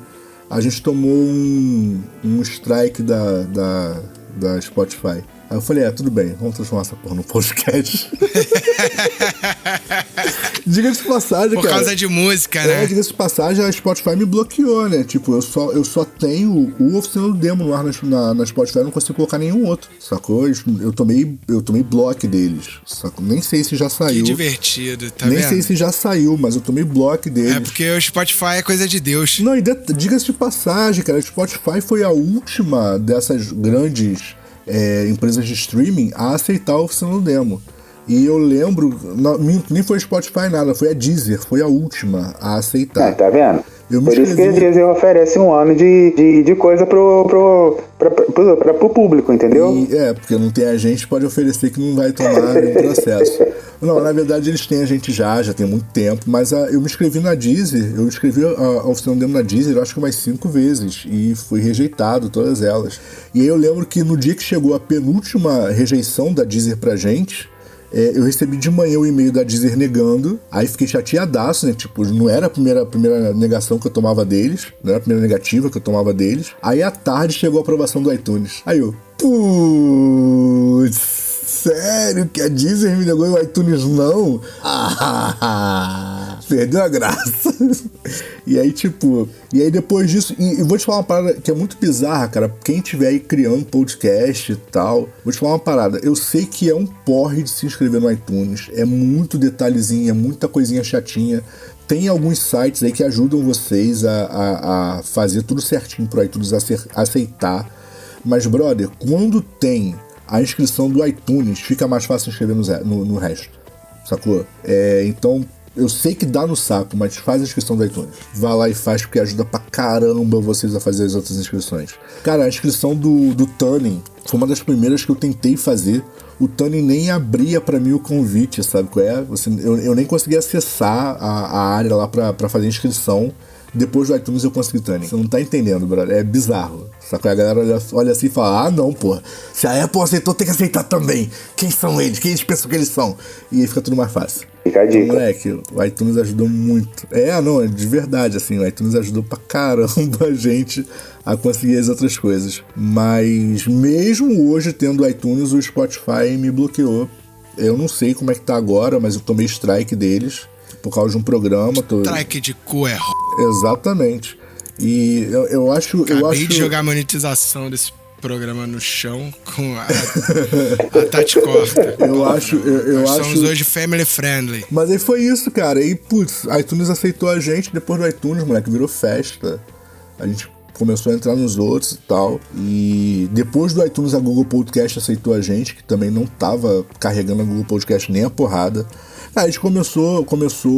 A gente tomou um, um strike da, da, da Spotify. Aí eu falei, é, tudo bem, vamos transformar essa porra num podcast. Diga-se de passagem, Por cara. causa de música, É, né? diga-se de passagem, a Spotify me bloqueou, né? Tipo, eu só, eu só tenho o oficina do demo no ar na, na, na Spotify, eu não consigo colocar nenhum outro, sacou? Eu tomei, eu tomei bloco deles, sacou? Nem sei se já Que saiu. divertido, tá Nem vendo? sei se já saiu, mas eu tomei bloco deles. É porque o Spotify é coisa de Deus. Não, e de- diga-se de passagem, cara, a Spotify foi a última dessas grandes é, empresas de streaming a aceitar oficina demo. E eu lembro, não, nem foi Spotify nada, foi a Deezer, foi a última a Ah, aceitar. tá vendo? Eu Por isso que a. Deezer oferece um ano de, de, de coisa pro, pro, pra, pro, pra, pro público, entendeu? E, é, porque não tem agente, pode oferecer que não vai tomar nenhum processo. Não, na verdade eles têm agente já, já tem muito tempo, mas a- eu me inscrevi na Deezer, eu inscrevi a, a oficina demo na Deezer, acho que umas cinco vezes, e fui rejeitado, todas elas. E aí eu lembro que no dia que chegou a penúltima rejeição da Deezer pra gente, é, eu recebi de manhã o e-mail da Deezer negando, aí fiquei chateadaço, né? Tipo, não era a primeira, a primeira negação que eu tomava deles, não era a primeira negativa que eu tomava deles. Aí à tarde chegou a aprovação do iTunes. Aí eu, putz, sério que a Deezer me negou e o iTunes não? Ah, perdeu a graça. e aí, tipo, e aí depois disso, e, e vou te falar uma parada que é muito bizarra, cara. Quem tiver aí criando podcast e tal, vou te falar uma parada. Eu sei que é um porre de se inscrever no iTunes, é muito detalhezinho, é muita coisinha chatinha. Tem alguns sites aí que ajudam vocês a, a, a fazer tudo certinho pro iTunes aceitar. Mas, brother, quando tem a inscrição do iTunes, fica mais fácil inscrever no, no, no resto. Sacou? É, então, eu sei que dá no saco, mas faz a inscrição do iTunes. Vá lá e faz, porque ajuda pra caramba vocês a fazer as outras inscrições. Cara, a inscrição do, do Tuning foi uma das primeiras que eu tentei fazer. O Tuning nem abria pra mim o convite, sabe qual é? Você, eu, eu nem consegui acessar a, a área lá pra, pra fazer a inscrição. Depois do iTunes eu consegui Tuning. Você não tá entendendo, brother. É bizarro. Só que a galera olha, olha assim e fala: ah, não, pô. Se a Apple aceitou, tem que aceitar também. Quem são eles? Quem eles pensam que eles são? E aí fica tudo mais fácil. Fica a Então, dica. moleque, o iTunes ajudou muito. É, não, é de verdade, assim, o iTunes ajudou pra caramba a gente a conseguir as outras coisas. Mas mesmo hoje tendo o iTunes, o Spotify me bloqueou. Eu não sei como é que tá agora, mas eu tomei strike deles por causa de um programa. Tô... Strike de cu é. Exatamente. E eu, eu acho. Acabei eu acho... de jogar a monetização desse programa no chão com a, a Tati Corta. Eu acho. Eu, eu Nós acho... somos hoje family friendly. Mas aí foi isso, cara. E, putz, iTunes aceitou a gente, depois do iTunes, moleque, virou festa. A gente começou a entrar nos outros e tal. E depois do iTunes, a Google Podcast aceitou a gente, que também não tava carregando a Google Podcast nem a porrada. A gente começou, começou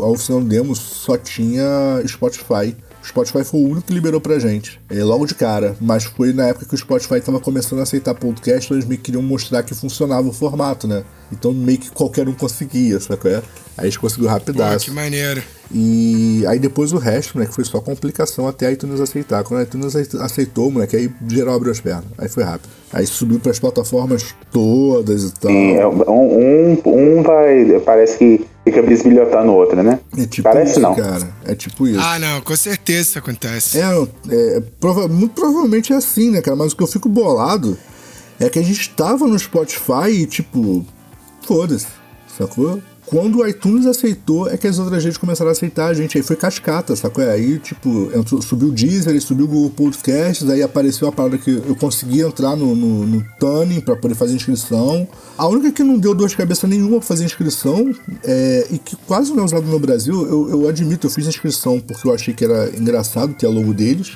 a oficina demo, só tinha Spotify. O Spotify foi o único que liberou pra gente. É, logo de cara. Mas foi na época que o Spotify tava começando a aceitar podcast, então eles meio que queriam mostrar que funcionava o formato, né? Então meio que qualquer um conseguia, sabe qual é? Aí a gente conseguiu Pô, rapidaço. que maneiro. E aí depois o resto, né, que foi só complicação até a iTunes aceitar. Quando a iTunes aceitou, moleque, aí geral abriu as pernas. Aí foi rápido. Aí subiu pras plataformas todas e tal. Sim, é, um, um, um vai. Parece que fica bisbilhotando o outro, né? É tipo Parece isso, não. cara. É tipo isso. Ah, não, com certeza isso acontece. É, é, prova- muito provavelmente é assim, né, cara? Mas o que eu fico bolado é que a gente tava no Spotify e, tipo, foda-se, sacou? Quando o iTunes aceitou, é que as outras redes começaram a aceitar a gente. Aí foi cascata, sacou? Aí, tipo, entrou, subiu o Deezer, subiu o Google Podcasts, aí apareceu a parada que eu consegui entrar no, no, no Tuning pra poder fazer inscrição. A única que não deu dor de cabeça nenhuma pra fazer inscrição é, e que quase não é usado no Brasil, eu, eu admito, eu fiz inscrição porque eu achei que era engraçado ter a logo deles.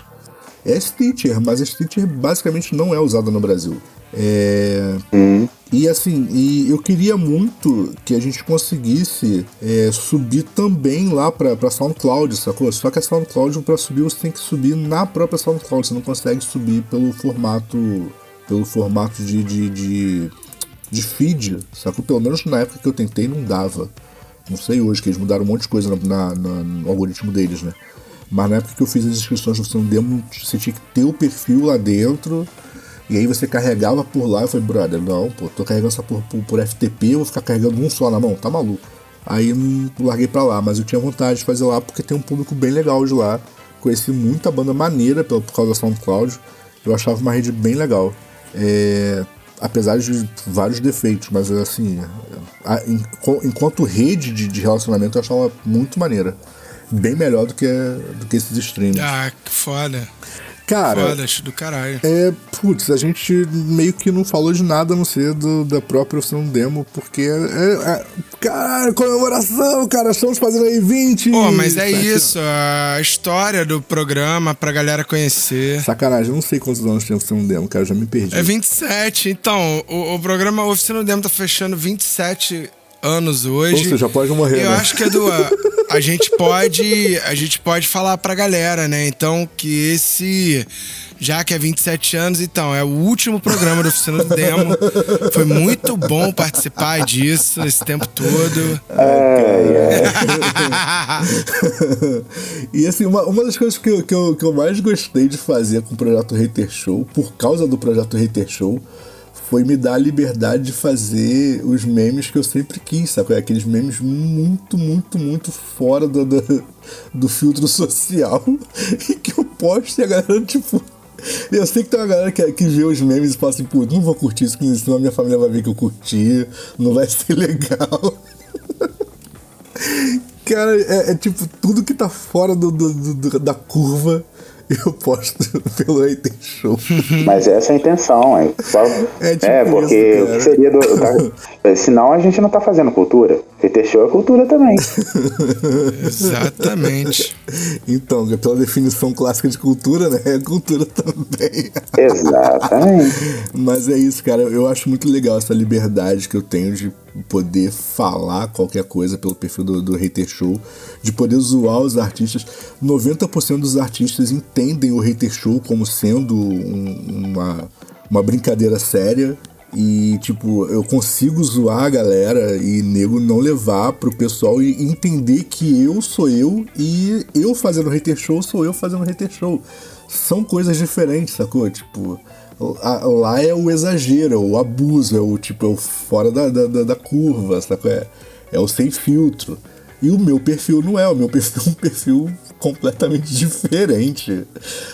É Stitcher, mas a Stitcher basicamente não é usada no Brasil. É... E assim, e eu queria muito que a gente conseguisse é, subir também lá pra, pra SoundCloud, sacou? Só que a SoundCloud, pra subir, você tem que subir na própria SoundCloud, você não consegue subir pelo formato. pelo formato de, de, de, de feed, sacou? Pelo menos na época que eu tentei não dava. Não sei hoje, que eles mudaram um monte de coisa na- na- no algoritmo deles, né? Mas na época que eu fiz as inscrições do Demo, você tinha que ter o perfil lá dentro. E aí você carregava por lá. Eu falei, brother, não, pô, tô carregando essa porra por, por FTP, vou ficar carregando um só na mão, tá maluco. Aí não larguei pra lá, mas eu tinha vontade de fazer lá porque tem um público bem legal de lá. Conheci muita banda maneira pela- por causa da SoundCloud. Eu achava uma rede bem legal. É, apesar de vários defeitos, mas assim, a- enquanto rede de, de relacionamento eu achava muito maneira. Bem melhor do que, do que esses streams. Ah, que foda. Cara, Foda, acho do caralho. é, putz, a gente meio que não falou de nada a não ser do, da própria oficina do demo, porque é, é, caralho, comemoração, cara, estamos fazendo aí 20. Pô, mas é sete isso, a história do programa pra galera conhecer. Sacanagem, eu não sei quantos anos tem a oficina do demo, cara, eu já me perdi. É 27, então, o, o programa Oficina Demo tá fechando 27 anos hoje. Ou seja, pode morrer, Eu né? acho que, Edu, a, a gente pode. A gente pode falar pra galera, né? Então, que esse. Já que é 27 anos, então, é o último programa da Oficina do Demo. Foi muito bom participar disso esse tempo todo. e assim, uma, uma das coisas que eu, que, eu, que eu mais gostei de fazer com o projeto Hater Show, por causa do projeto Hater Show, foi me dar a liberdade de fazer os memes que eu sempre quis, sabe? Aqueles memes muito, muito, muito fora do, do, do filtro social e que eu posto e a galera, tipo. Eu sei que tem uma galera que, que vê os memes e fala assim, pô, não vou curtir isso, senão a minha família vai ver que eu curti, não vai ser legal. Cara, é, é tipo, tudo que tá fora do- do- do- da curva eu posto pelo Hater Show. Mas essa é a intenção, é. Só, É tipo é, porque isso, o cara. que seria do. da- senão a gente não tá fazendo cultura. Hater show é cultura também. Exatamente. Então, pela definição clássica de cultura, né? É cultura também. Exatamente. Mas é isso, cara. Eu acho muito legal essa liberdade que eu tenho de poder falar qualquer coisa pelo perfil do, do Hater Show, de poder zoar os artistas. 90% dos artistas entendem o Hater Show como sendo um- uma, uma brincadeira séria. E, tipo, eu consigo zoar a galera e nego não levar pro pessoal e entender que eu sou eu e eu fazendo hater show sou eu fazendo hater show. São coisas diferentes, sacou? Tipo, lá é o exagero, é o abuso, é o tipo, é o fora da, da, da- da curva, sacou? É, é o sem filtro. E o meu perfil não é, o meu perfil é um perfil completamente diferente,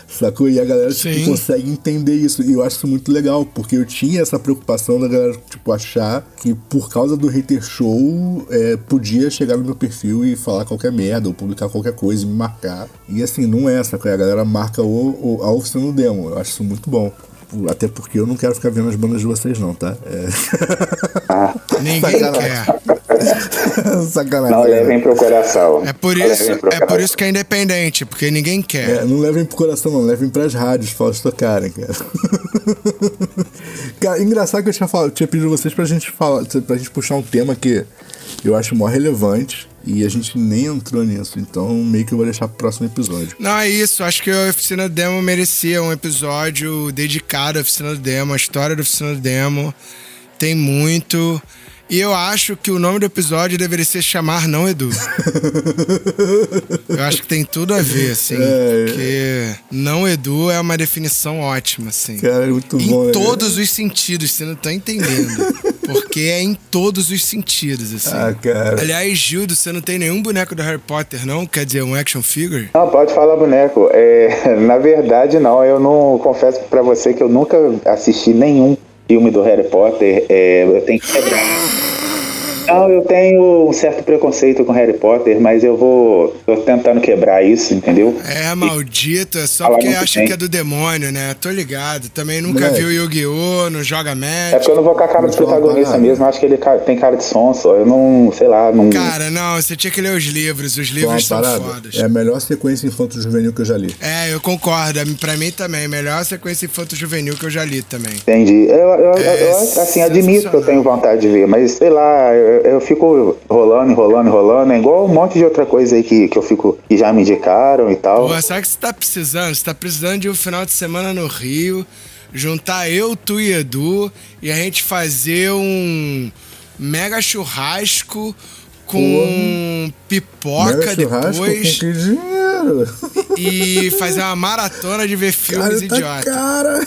sacou? E a galera tipo, consegue entender isso. E eu acho isso muito legal, porque eu tinha essa preocupação da galera, tipo, achar que por causa do hater show é, podia chegar no meu perfil e falar qualquer merda, ou publicar qualquer coisa e me marcar. E assim, não é, sacou? A galera marca o, o, a oficina do demo. Eu acho isso muito bom. Até porque eu não quero ficar vendo as bandas de vocês, não, tá? É... Ninguém Sacanagem. quer. Sacanagem. Não levem pro coração. É por isso, é por isso que é independente, porque ninguém quer. É, não levem pro coração, não. Levem pras rádios pra elas tocarem, cara. cara, engraçado que eu tinha, falado, tinha pedido vocês pra gente falar, pra gente puxar um tema que eu acho mó relevante e a gente nem entrou nisso. Então, meio que eu vou deixar pro próximo episódio. Não, é isso. Acho que a Oficina do Demo merecia um episódio dedicado à Oficina do Demo, a história da Oficina do Demo. Tem muito. E eu acho que o nome do episódio deveria ser Chamar Não Edu. eu acho que tem tudo a ver, assim. É. Porque Não Edu é uma definição ótima, assim. Cara, é muito em bom, né? todos os sentidos, você não tá entendendo. Porque é em todos os sentidos, assim. Ah, cara. Aliás, Gildo, você não tem nenhum boneco do Harry Potter, não? Quer dizer, um action figure? Não, pode falar, boneco. É, na verdade, não. Eu não confesso pra você que eu nunca assisti nenhum filme do Harry Potter. É, eu tenho que quebrar. Não, eu tenho um certo preconceito com Harry Potter, mas eu vou. tô tentando quebrar isso, entendeu? É, maldito, é só porque acha bem. que é do demônio, né? Tô ligado. Também nunca Moleque. viu Yu-Gi-Oh!, não joga É Magic. porque eu não vou com a cara uma protagonista parada. mesmo, acho que ele tem cara de sonso. Eu não, sei lá, não. Cara, não, você tinha que ler os livros. Os livros são fodas. É a melhor sequência infanto-juvenil que eu já li. É, eu concordo. Pra mim também. Melhor sequência infanto-juvenil que eu já li também. Entendi. Eu, eu, É eu, assim, admito que eu tenho vontade de ver, mas sei lá, eu, eu fico rolando, enrolando, enrolando. É igual um monte de outra coisa aí que, que eu fico. que já me indicaram e tal. Pô, sabe o que você tá precisando? Você tá precisando de um final de semana no Rio, juntar eu, tu e Edu e a gente fazer um mega churrasco com pipoca com depois que dinheiro? e fazer uma maratona de ver Cara, filmes tá idiotas. cara.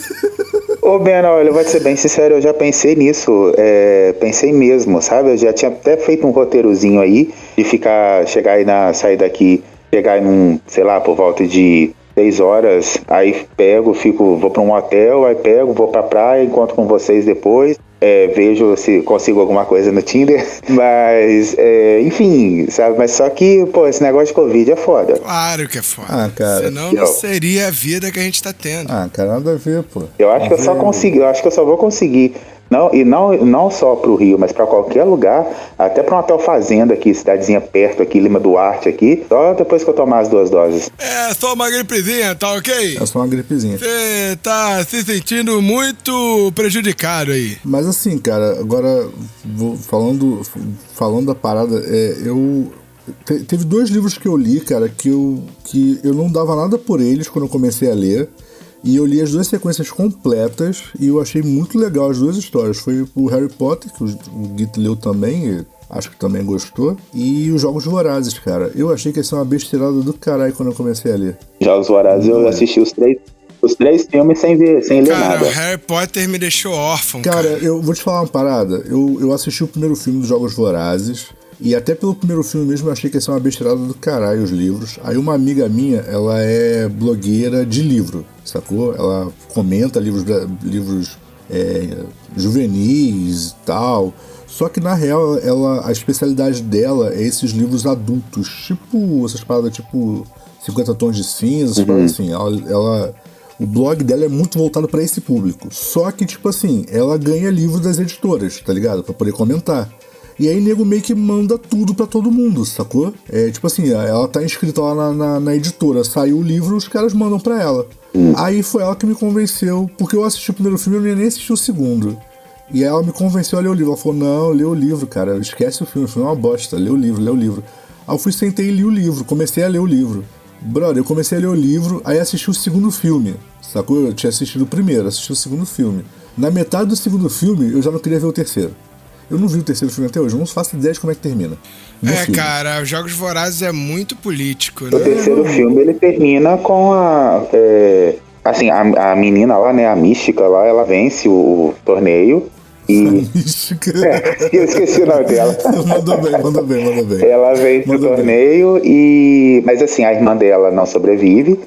Ô, Ben, olha, eu vou te ser bem sincero, eu já pensei nisso, é, pensei mesmo, sabe? Eu já tinha até feito um roteirozinho aí de ficar, chegar aí na, sair daqui, chegar em um, sei lá, por volta de seis horas, aí pego, fico, vou pra um hotel, aí pego, vou pra praia, encontro com vocês depois. É, vejo se consigo alguma coisa no Tinder, mas é, enfim, sabe? Mas só que, pô, esse negócio de Covid é foda. Claro que é foda. Ah, cara. Senão Eu- não seria a vida que a gente tá tendo. Ah, cara, nada a ver, pô. Eu acho que eu só Ver- consegui, eu acho que eu só vou conseguir. Não, e não, não só pro Rio, mas pra qualquer lugar, até pra um hotel fazenda aqui, cidadezinha perto aqui, Lima Duarte aqui, só depois que eu tomar as duas doses. É só uma gripezinha, tá ok? É só uma gripezinha. Você tá se sentindo muito prejudicado aí. Mas assim, cara, agora vou- falando, falando da parada, é, eu. te- teve dois livros que eu li, cara, que eu, que eu não dava nada por eles quando eu comecei a ler. E eu li as duas sequências completas e eu achei muito legal as duas histórias. Foi o Harry Potter, que o, o Git leu também, e acho que também gostou. E os Jogos Vorazes, cara. Eu achei que ia ser uma besteirada do caralho quando eu comecei a ler. Jogos Vorazes, eu assisti os três, os três filmes sem ver, sem ler Cara, nada. o Harry Potter me deixou órfão, cara. Cara, eu vou te falar uma parada. Eu, eu assisti o primeiro filme dos Jogos Vorazes. E até pelo primeiro filme mesmo eu achei que ia ser uma besteirada do caralho os livros. Aí uma amiga minha, ela é blogueira de livro, sacou? Ela comenta livros, livros é, juvenis e tal. Só que na real, ela, a especialidade dela é esses livros adultos. Tipo, essas paradas tipo 50 tons de cinza, essas paradas assim. Ela, ela- o blog dela é muito voltado pra esse público. Só que, tipo assim, ela ganha livros das editoras, tá ligado? Pra poder comentar. E aí, nego meio que manda tudo pra todo mundo, sacou? É tipo assim, ela tá inscrita lá na, na, na editora, saiu o livro, os caras mandam pra ela. Aí foi ela que me convenceu, porque eu assisti o primeiro filme e eu nem assistir o segundo. E aí ela me convenceu a ler o livro. Ela falou: Não, lê o livro, cara. Esquece o filme. O filme é uma bosta. Lê o livro, lê o livro. Aí eu fui, sentei e li o livro. Comecei a ler o livro. Brother, eu comecei a ler o livro, aí assisti o segundo filme. Sacou? Eu tinha assistido o primeiro, assisti o segundo filme. Na metade do segundo filme, eu já não queria ver o terceiro. Eu não vi o terceiro filme até hoje, eu não faço ideia de como é que termina. No É, filme. cara, os Jogos Vorazes é muito político, O né? terceiro filme ele termina com a. é, assim, a, a menina lá, né? A mística lá, ela vence o torneio. E. Mística. eu esqueci o nome dela. manda bem, manda bem, manda bem. Ela vence Manda o bem. torneio e. Mas assim, a irmã dela não sobrevive.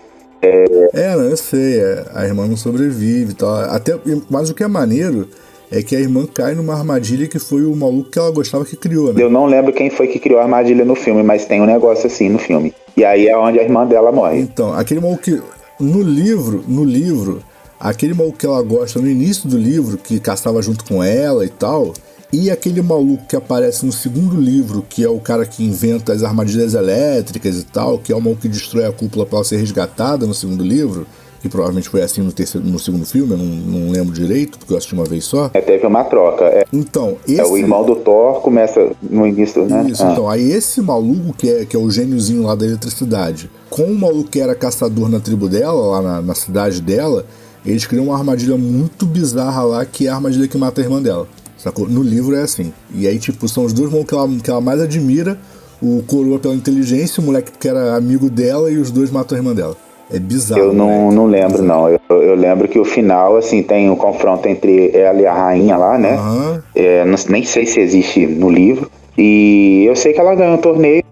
É, não, eu sei, é, a irmã não sobrevive e tal. Até, mas o que é maneiro é que a irmã cai numa armadilha que foi o maluco que ela gostava que criou, né? Eu não lembro quem foi que criou a armadilha no filme, mas tem um negócio assim no filme. E aí é onde a irmã dela morre. Então, aquele maluco que. No livro, no livro, aquele maluco que ela gosta no início do livro, que caçava junto com ela e tal, e aquele maluco que aparece no segundo livro, que é o cara que inventa as armadilhas elétricas e tal, que é o maluco que destrói a cúpula pra ela ser resgatada no segundo livro, que provavelmente foi assim no, terceiro, no segundo filme, eu não, não lembro direito, porque eu assisti uma vez só. É, teve uma troca. É, Então, esse. é o irmão do Thor começa no início, né? Isso, Ah. então, aí esse maluco que é, que é o gêniozinho lá da eletricidade, com o maluco que era caçador na tribo dela, lá na, na cidade dela, eles criam uma armadilha muito bizarra lá, que é a armadilha que mata a irmã dela. Sacou? No livro é assim. E aí, tipo, são os dois malucos que ela, que ela mais admira, o coroa pela inteligência, o moleque que era amigo dela, e os dois matam a irmã dela. É bizarro. Eu não, moleque. não lembro, não. Eu, eu lembro que o final, assim, tem um confronto entre ela e a rainha lá, né? Aham. É, não- nem sei se existe no livro. E eu sei que ela ganhou o torneio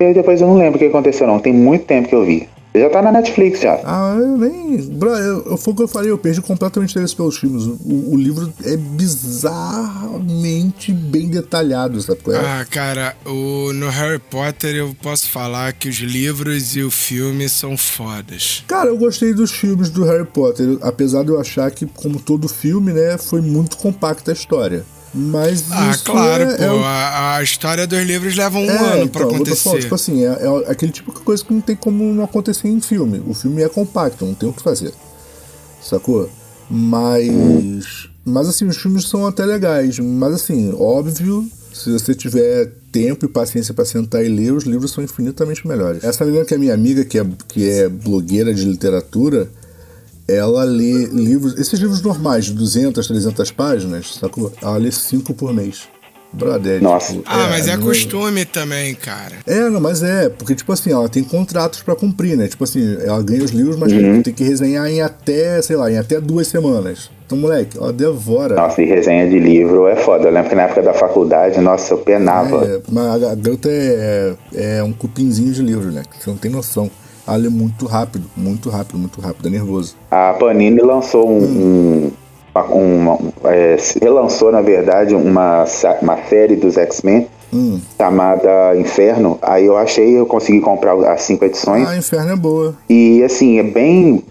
e depois eu não lembro o que aconteceu, não. Tem muito tempo que eu vi. Já tá na Netflix já. Ah, eu nem. Bro, eu, eu, foi o que eu falei, eu perdi completamente interesse pelos filmes. O, o livro é bizarramente bem detalhado, sabe qual é? Ah, cara, o, no Harry Potter eu posso falar que os livros e o filme são fodas. Cara, eu gostei dos filmes do Harry Potter, apesar de eu achar que, como todo filme, né, foi muito compacta a história. Mas ah, claro, é, pô. é o- a, a história dos livros leva um É, ano pra então, acontecer. falando, tipo assim, é, é aquele tipo de coisa que não tem como não acontecer em filme. O filme é compacto, não tem o que fazer. Sacou? Mas. Mas assim, os filmes são até legais. Mas assim, óbvio, se você tiver tempo e paciência pra sentar e ler, os livros são infinitamente melhores. Essa menina que é minha amiga, que é, que é blogueira de literatura, ela lê livros, esses livros normais, de 200, 300 páginas, sacou? Ela lê 5 por mês. Brother, Nossa. tipo, Ah, mas é não- costume também, cara. é, não, mas é, porque, tipo assim, ela tem contratos pra cumprir, né? Tipo assim, ela ganha os livros, mas Uhum. tem que resenhar em até, sei lá, em até duas semanas. Então, moleque, ela devora. Nossa, e resenha de livro é foda. Eu lembro que na época da faculdade, nossa, eu penava. É, mas a garota é, é um cupinzinho de livro, né? Você não tem noção. Lê muito rápido, muito rápido, muito rápido, é nervoso. A Panini lançou um. um- uma- uma- é, relançou, na verdade, uma, uma série dos X-Men Hum. chamada Inferno. Aí eu achei, eu consegui comprar as cinco edições. Ah, Inferno é boa. E assim, é bem.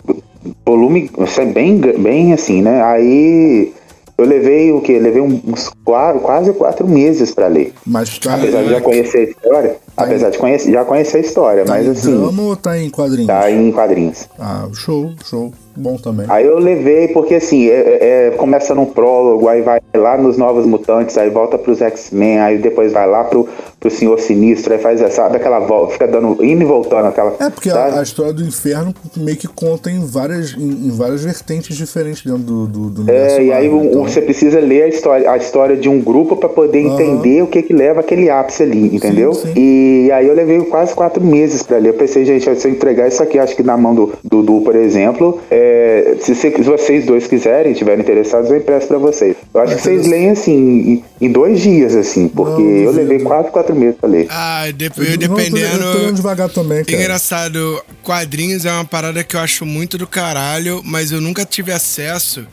Volume. Isso é bem, bem assim, né? Aí eu levei o quê? Levei uns quatro, quase quatro meses pra ler. Mas tá, Apesar de já conhecer a história. Apesar de conhecer, já conhecer a história, tá mas em assim, drama ou tá em quadrinhos? tá em quadrinhos. Ah, show, show. Bom também. Aí eu levei, porque assim, é, é- começa num prólogo, aí vai lá nos Novos Mutantes, aí volta pros X-Men, aí depois vai lá pro, pro Senhor Sinistro, aí faz essa, daquela volta, fica dando, indo e voltando aquela. É, porque a, a história do inferno meio que conta em várias, em, em várias vertentes diferentes dentro do, do, do universo É, e aí um- então- você precisa ler a história, a história de um grupo pra poder Aham. entender o que que leva aquele ápice ali, entendeu? sim. E aí eu levei quase quatro meses pra ler. Eu pensei, gente, se eu entregar isso aqui, acho que na mão do Dudu, por exemplo, é, se, você- se vocês dois quiserem, tiverem interessados, eu empresto pra vocês. Eu acho que vocês leem assim, em, em dois dias, assim, porque Não, eu levei quase quatro meses pra ler. Ah, de- Eu- não, eu tô- Eu tô dependendo. devagar também, cara. Engraçado, quadrinhos é uma parada que eu acho muito do caralho, mas eu nunca tive acesso.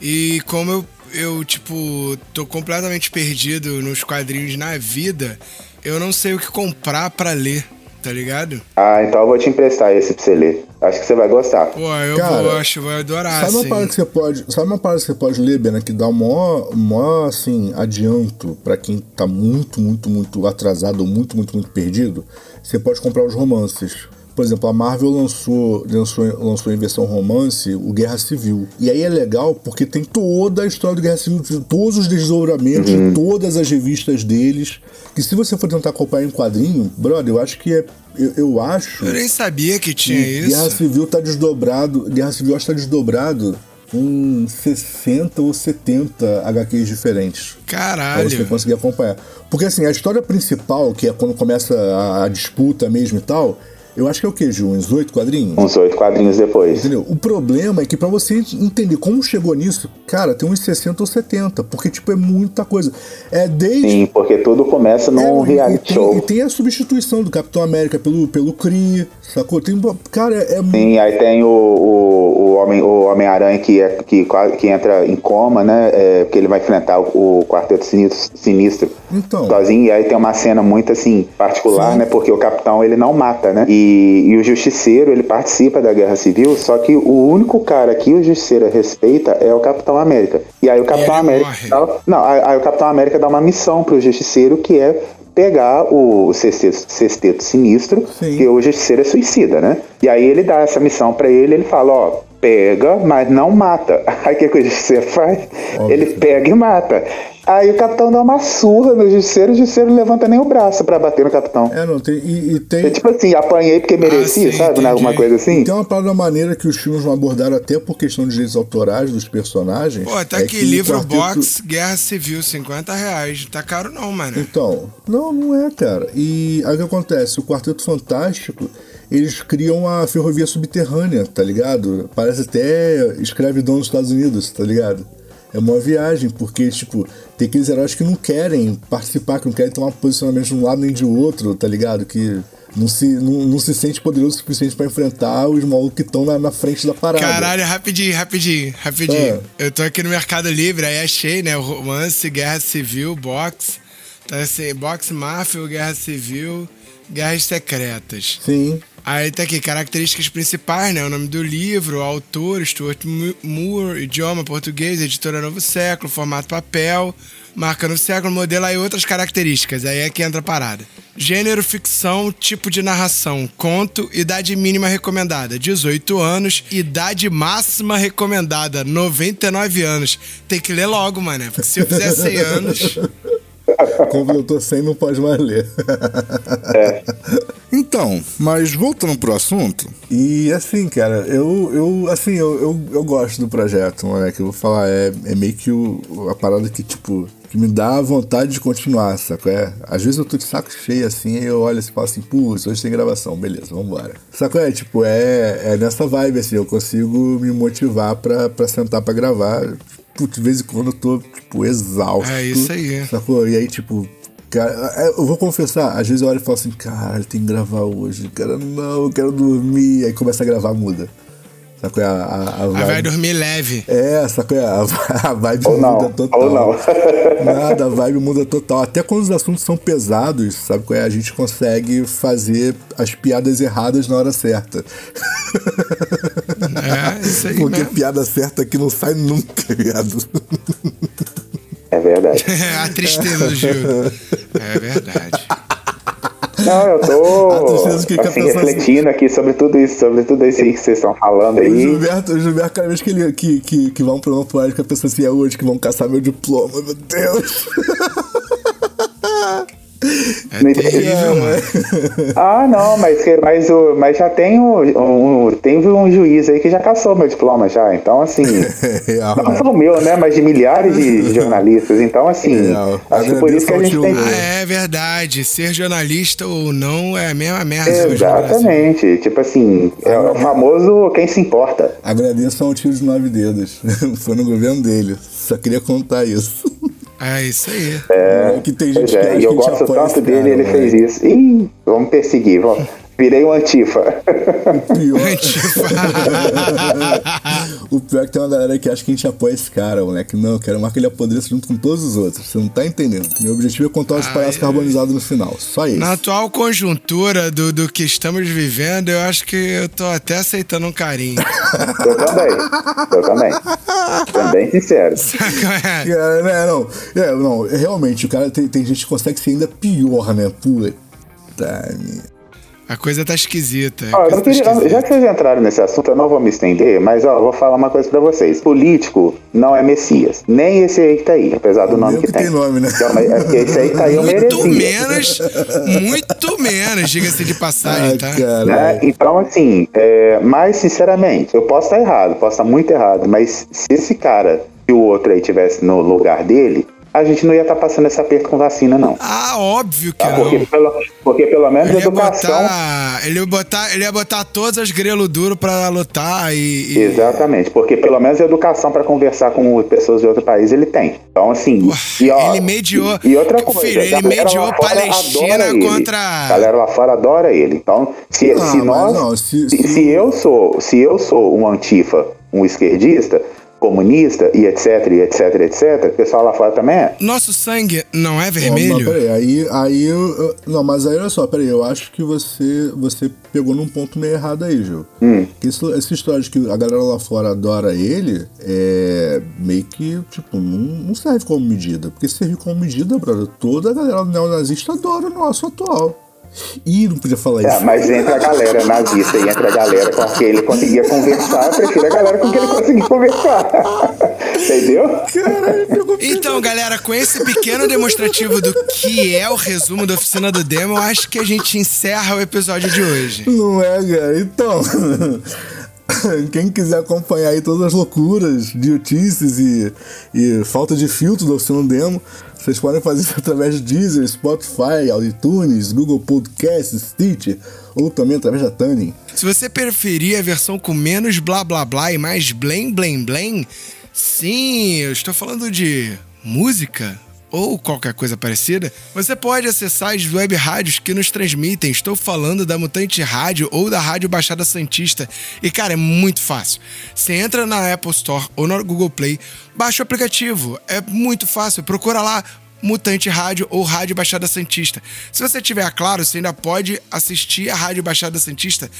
E como eu, eu, tipo, tô completamente perdido nos quadrinhos na vida, eu não sei o que comprar pra ler, tá ligado? Ah, então eu vou te emprestar esse pra você ler. Acho que você vai gostar. Pô, eu Cara, vou, acho adorar, Sabe uma assim. parada que você pode, sabe uma parada que você pode ler, Bena, que dá o maior, maior assim, adianto pra quem tá muito, muito, muito atrasado ou muito, muito, muito perdido? Você pode comprar os romances. Por exemplo, a Marvel lançou, lançou, lançou em versão romance o Guerra Civil. E aí é legal porque tem toda a história do Guerra Civil, todos os desdobramentos de todas as revistas deles. Que se você for tentar acompanhar em quadrinho, brother, eu acho que é. Eu, eu acho. Eu nem sabia que tinha E Guerra isso. Civil tá desdobrado. Guerra Civil acho que tá desdobrado em 60 ou 70 HQs diferentes. Pra você Caralho. conseguir acompanhar. Porque assim, a história principal, que é quando começa a, a disputa mesmo e tal, eu acho que é o que, Ju? Uns oito quadrinhos? Uns oito quadrinhos depois. Entendeu? O problema é que pra você entender como chegou nisso, cara, tem uns 60 ou 70, porque tipo é muita coisa. É desde Sim, porque tudo começa num é, reality e tem, show. E tem a substituição do Capitão América pelo pelo Kree, sacou? Tem cara, é muito Sim, aí tem o, o, o Homem- o Homem-Aranha que, é, que, que entra em coma, né? É, porque ele vai enfrentar o, o Quarteto Sinistro, Sinistro Então. sozinho. E aí tem uma cena muito assim, particular, Sim. né? Porque o Capitão ele não mata, né? E, e o Justiceiro ele participa da Guerra Civil, só que o único cara que o Justiceiro respeita é o Capitão América. E aí o Capitão América. dá- não, aí, o Capitão América dá uma missão pro Justiceiro que é pegar o sexteto, sexteto sinistro, Sim. que o Justiceiro é suicida, né? E aí ele dá essa missão pra ele, ele fala, ó, pega, mas não mata. Aí o que, que o Justiceiro faz? Óbvio. Ele pega e mata. Aí o capitão dá uma surra no Justiceiro, o Justiceiro não levanta nem o braço pra bater no capitão. É, não, tem, e, e tem, É tipo assim, apanhei porque mereci, sim, sabe? né? Alguma coisa assim. tem uma parada maneira que os filmes não abordaram até por questão de direitos autorais dos personagens. Pô, tá é aqui, livro quarteto- box, Guerra Civil, 50 reais. Tá caro não, mano. Então, não, não é, cara. E aí o que acontece? O Quarteto Fantástico, eles criam a ferrovia subterrânea, tá ligado? Parece até escravidão nos Estados Unidos, tá ligado? É uma viagem, porque, tipo, tem aqueles heróis que não querem participar, que não querem tomar posicionamento de um lado nem de outro, tá ligado? Que não se, não, não se sente poderoso o suficiente pra enfrentar os malucos que estão na, na frente da parada. Caralho, rapidinho, rapidinho, rapidinho. É. Eu tô aqui no Mercado Livre, aí achei, né? Romance, Guerra Civil, Box. Então, assim, Box Máfia, Guerra Civil, Guerras Secretas. Sim. Aí tá aqui, características principais, né? O nome do livro, o autor, Stuart Moore, idioma português, editora Novo Século, formato papel, marca Novo Século, modelo, aí outras características. Aí é que entra a parada. Gênero, ficção, tipo de narração, conto, idade mínima recomendada, 18 anos, idade máxima recomendada, 99 anos. Tem que ler logo, mané, porque se eu fizer 100 anos... Como eu tô sem, não pode mais ler. Então, mas voltando pro assunto, E assim, cara, eu, eu assim, eu, eu, eu gosto do projeto, né? Que eu vou falar, é, é meio que o, a parada que, tipo, que me dá vontade de continuar, saco? É, às vezes eu tô de saco cheio assim, aí eu olho assim e falo assim, putz, hoje tem gravação, beleza, vambora. Saco? É, tipo, é, é nessa vibe, assim, eu consigo me motivar pra, pra sentar pra gravar. De vez em quando eu tô, tipo, exausto. É isso aí. Sacou? E aí, tipo, cara, é, eu vou confessar, às vezes eu olho e falo assim, cara, tem que gravar hoje. Cara, não, eu quero dormir. Aí começa a gravar, muda. Sacou? A, a, a Aí vai vibe. dormir leve. É, sacou? A, a vibe Ou não, muda total. ou não. Nada, a vibe muda total. Até quando os assuntos são pesados, sabe qual é? A gente consegue fazer as piadas erradas na hora certa. É, isso aí Porque mesmo. piada certa aqui não sai nunca, viado. É verdade. a tristeza do Gil. É verdade. Não, eu A tô que assim, refletindo aqui sobre tudo isso, sobre tudo isso aí que vocês estão falando O aí. Gilberto, o Gilberto, cada vez que, ele, que, que, que um programa poético, pensa assim, é hoje que vão caçar meu diploma, meu Deus. É Não entendi. terrível, mano. Ah, não, mas, que- mas, o, mas já tem um, um, teve um juiz aí que já caçou meu diploma já. Então, assim, real, não né? só o meu, né? Mas de milhares de jornalistas. Então, assim, Real. acho que por isso que a gente tem. Ah, é verdade. Ser jornalista ou não é a mesma merda Brasil. Exatamente. Tipo assim, é o famoso quem se importa. Agradeço ao tio de nove dedos. Foi no governo dele. Só queria contar isso. É isso aí. É, que tem gente é, que e eu gente gosto tanto dele, cara, ele né? fez isso. Ih, vamos perseguir, vamos. Virei um antifa. Pior, Antifa. o pior é que tem uma galera que acha que a gente apoia esse cara, moleque. Não, eu quero mais que ele apodreça junto com todos os outros. Você não tá entendendo. Meu objetivo é contar os palhaços carbonizados no final. Só isso. Na atual conjuntura do, do que estamos vivendo, eu acho que eu tô até aceitando um carinho. Eu também. Eu também. Também sincero. É. É, né, não, é, não, realmente, o cara tem, tem gente que consegue ser ainda pior, né? Puta. merda. A coisa tá esquisita. a Ó, eu coisa não tá queria- esquisita. já que vocês entraram nesse assunto, eu não vou me estender, mas ó, eu vou falar uma coisa pra vocês. Político não é Messias. Nem esse aí que tá aí, apesar do nome Mesmo que, que tem nome, né? Então, mas é porque esse aí tá aí uma Muito heresia. menos, muito menos, diga-se de passagem, Ai, tá? né? Então, assim, é, mas sinceramente, eu posso estar errado, posso estar muito errado, mas se esse cara e o outro aí tivesse no lugar dele, a gente não ia estar passando esse aperto com vacina, não. Ah, óbvio que Tá? não. Porque, pelo, porque pelo menos Ele ia, educação. botar, ele, ia botar, ele ia botar todas as grelo duro pra lutar e. e- Exatamente, porque pelo menos educação para conversar com pessoas de outro país ele tem. Então, assim. e, ó, ele mediou- E, e outra coisa. Filho, ele mediou Palestina contra- A galera lá fora adora ele. Então, se, Ah, se mas nós. não, se- se, se- se eu sou, se eu sou um antifa, um esquerdista, comunista e etc, e etc, etc, o pessoal lá fora também é. Nosso sangue não é vermelho? peraí, aí, aí eu, eu- Não, mas aí olha só, peraí, eu acho que você, você pegou num ponto meio errado aí, Gil. Hum. Que isso, essa história de que a galera lá fora adora ele é meio que, tipo, não, não serve como medida. Porque se servir como medida, brother, toda a galera neonazista adora o nosso atual. Ih, não podia falar É, isso. mas entre a galera nazista e entre a galera com quem ele conseguia conversar, eu prefiro a galera com quem ele conseguia conversar. Entendeu? Caralho, pegou Então, galera, com esse pequeno demonstrativo do que é o resumo da oficina do demo, eu acho que a gente encerra o episódio de hoje. Não é, cara. Então, quem quiser acompanhar aí todas as loucuras, idiotices e, e falta de filtro da Oficina Demo, vocês podem fazer isso através de Deezer, Spotify, iTunes, Google Podcasts, Stitch, ou também através da Tuning. Se você preferir a versão com menos blá blá blá e mais blém blém blém, sim, eu estou falando de música ou qualquer coisa parecida, você pode acessar as web rádios que nos transmitem. Estou falando da Mutante Rádio ou da Rádio Baixada Santista. E, cara, é muito fácil. Você entra na Apple Store ou no Google Play, baixa o aplicativo. É muito fácil. Procura lá Mutante Rádio ou Rádio Baixada Santista. Se você tiver Claro, você ainda pode assistir a Rádio Baixada Santista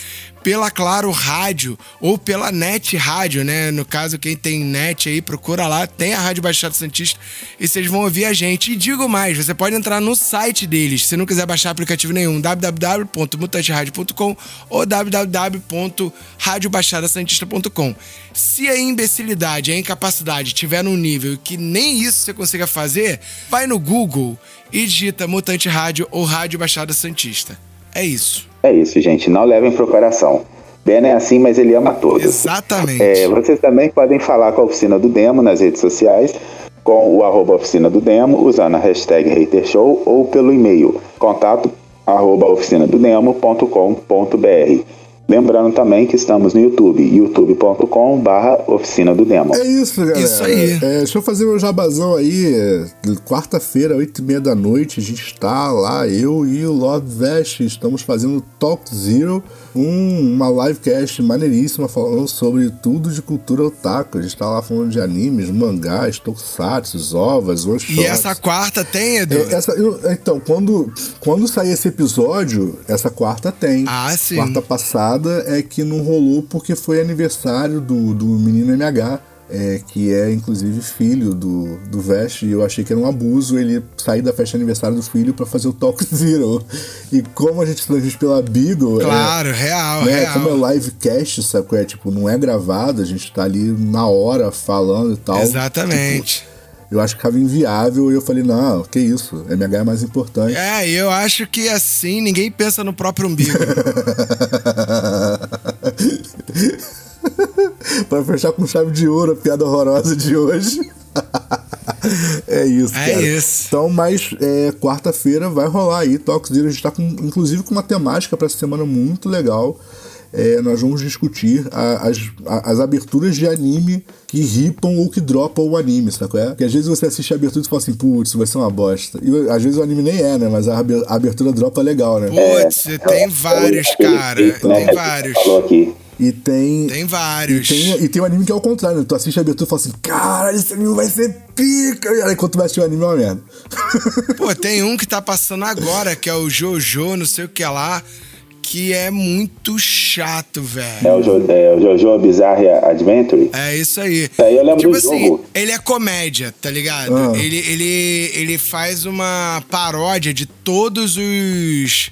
pela Claro Rádio ou pela Net Rádio, né? No caso, quem tem net aí, procura lá, tem a Rádio Baixada Santista e vocês vão ouvir a gente. E digo mais, você pode entrar no site deles, se não quiser baixar aplicativo nenhum, www.mutanteradio.com ou www.radiobaixadasantista.com. Se a imbecilidade, a incapacidade tiver num nível que nem isso você consiga fazer, vai no Google e digita Mutante Rádio ou Rádio Baixada Santista. É isso. É isso, gente. Não levem pro coração. Ben é assim, mas ele ama todos. Exatamente. É, vocês também podem falar com a Oficina do Demo nas redes sociais, com o arroba Oficina do Demo, usando a hashtag HaterShow ou pelo e-mail contato arroba oficinadodemo.com.br. Lembrando também que estamos no YouTube, youtube.com barra Oficina do Demo. É isso, galera. Isso aí. É, deixa eu fazer meu jabazão aí. Quarta-feira, oito e meia da noite, a gente está lá, eu e o Lord Vest, estamos fazendo Talk Zero, um, uma livecast maneiríssima falando sobre tudo de cultura otaku. A gente tá lá falando de animes, mangás, tokusatsu, ovas, one E essa quarta tem, Edu? É, essa, eu- então, quando, quando sair esse episódio, essa quarta tem. Ah, sim. Quarta passada é que não rolou porque foi aniversário do, do menino MH, é, que é inclusive filho do, do Vest, e eu achei que era um abuso ele sair da festa de aniversário do filho pra fazer o Talk Zero. E como a gente transmite pela Beagle, é, Claro, real, né, real. como é livecast, sabe? É, tipo, não é gravado, a gente tá ali na hora falando e tal. Exatamente. Eu acho que ficava inviável e eu falei, não, que isso, MH é mais importante. É, eu acho que assim ninguém pensa no próprio umbigo. pra fechar com chave de ouro a piada horrorosa de hoje. é isso, É cara. isso. Então, mas é, quarta-feira vai rolar aí Talks Zero. A gente tá com, inclusive com uma temática pra essa semana muito legal. É, nós vamos discutir a- as, a- as aberturas de anime que ripam ou que dropam o anime, sabe é? Porque às vezes você assiste a abertura e fala assim, putz, isso vai ser uma bosta. E às vezes o anime nem é, né? Mas a abe- a abertura dropa legal, né? Putz, tem vários, cara. né, Tem vários. Falou aqui. E tem. Tem vários. E tem, e tem um anime que é o contrário, né? Tu assiste a abertura e fala assim, caralho, esse anime vai ser pica! E aí quando tu vai assistir o anime é uma merda. Pô, tem um que tá passando agora, que é o Jojo, não sei o que lá, que é muito chato, É velho. o, jo, é o Jojo Bizarre Adventure. É isso aí. aí eu lembro tipo do assim, jogo. ele é comédia, tá ligado? Ah. Ele, ele, ele faz uma paródia de todos os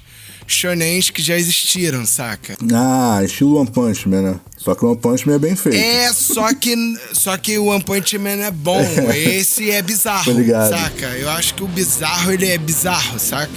shonens que já existiram, saca? Ah, estilo One Punch Man, né? Só que o One Punch Man é bem feito. É, só que, só que o One Punch Man é bom. Esse é bizarro, saca? Eu acho que o bizarro, ele é bizarro, saca?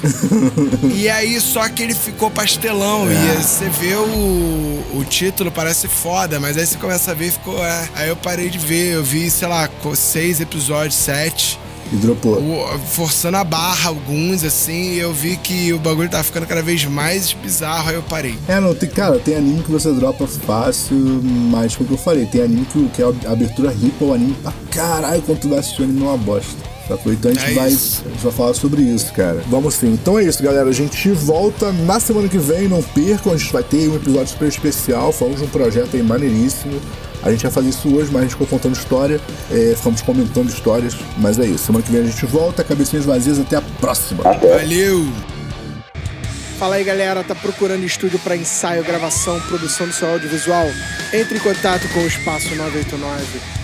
e aí, só que ele ficou pastelão. É. E aí você vê o, o título, parece foda, mas aí você começa a ver e ficou... É. Aí eu parei de ver, eu vi, sei lá, seis episódios, sete... E dropou. o- Forçando a barra alguns, assim, eu vi que o bagulho tava ficando cada vez mais bizarro, aí eu parei. É, não, tem, cara, tem anime que você dropa fácil, mas foi o que eu falei, tem anime que, que a abertura ripa o anime pra caralho quando tu vai assistir o anime é uma bosta. Então a gente, É vai, a gente vai falar sobre isso, cara. Vamos sim. Então é isso, galera. A gente volta na semana que vem, não percam. A gente vai ter um episódio super especial. Falamos de um projeto aí maneiríssimo. A gente vai fazer isso hoje, mas a gente ficou contando história. É, ficamos comentando histórias. Mas é isso. Semana que vem a gente volta. Cabecinhas vazias. Até a próxima. Valeu! Fala aí galera, tá procurando estúdio para ensaio, gravação, produção do seu audiovisual? Entre em contato com o Espaço 989.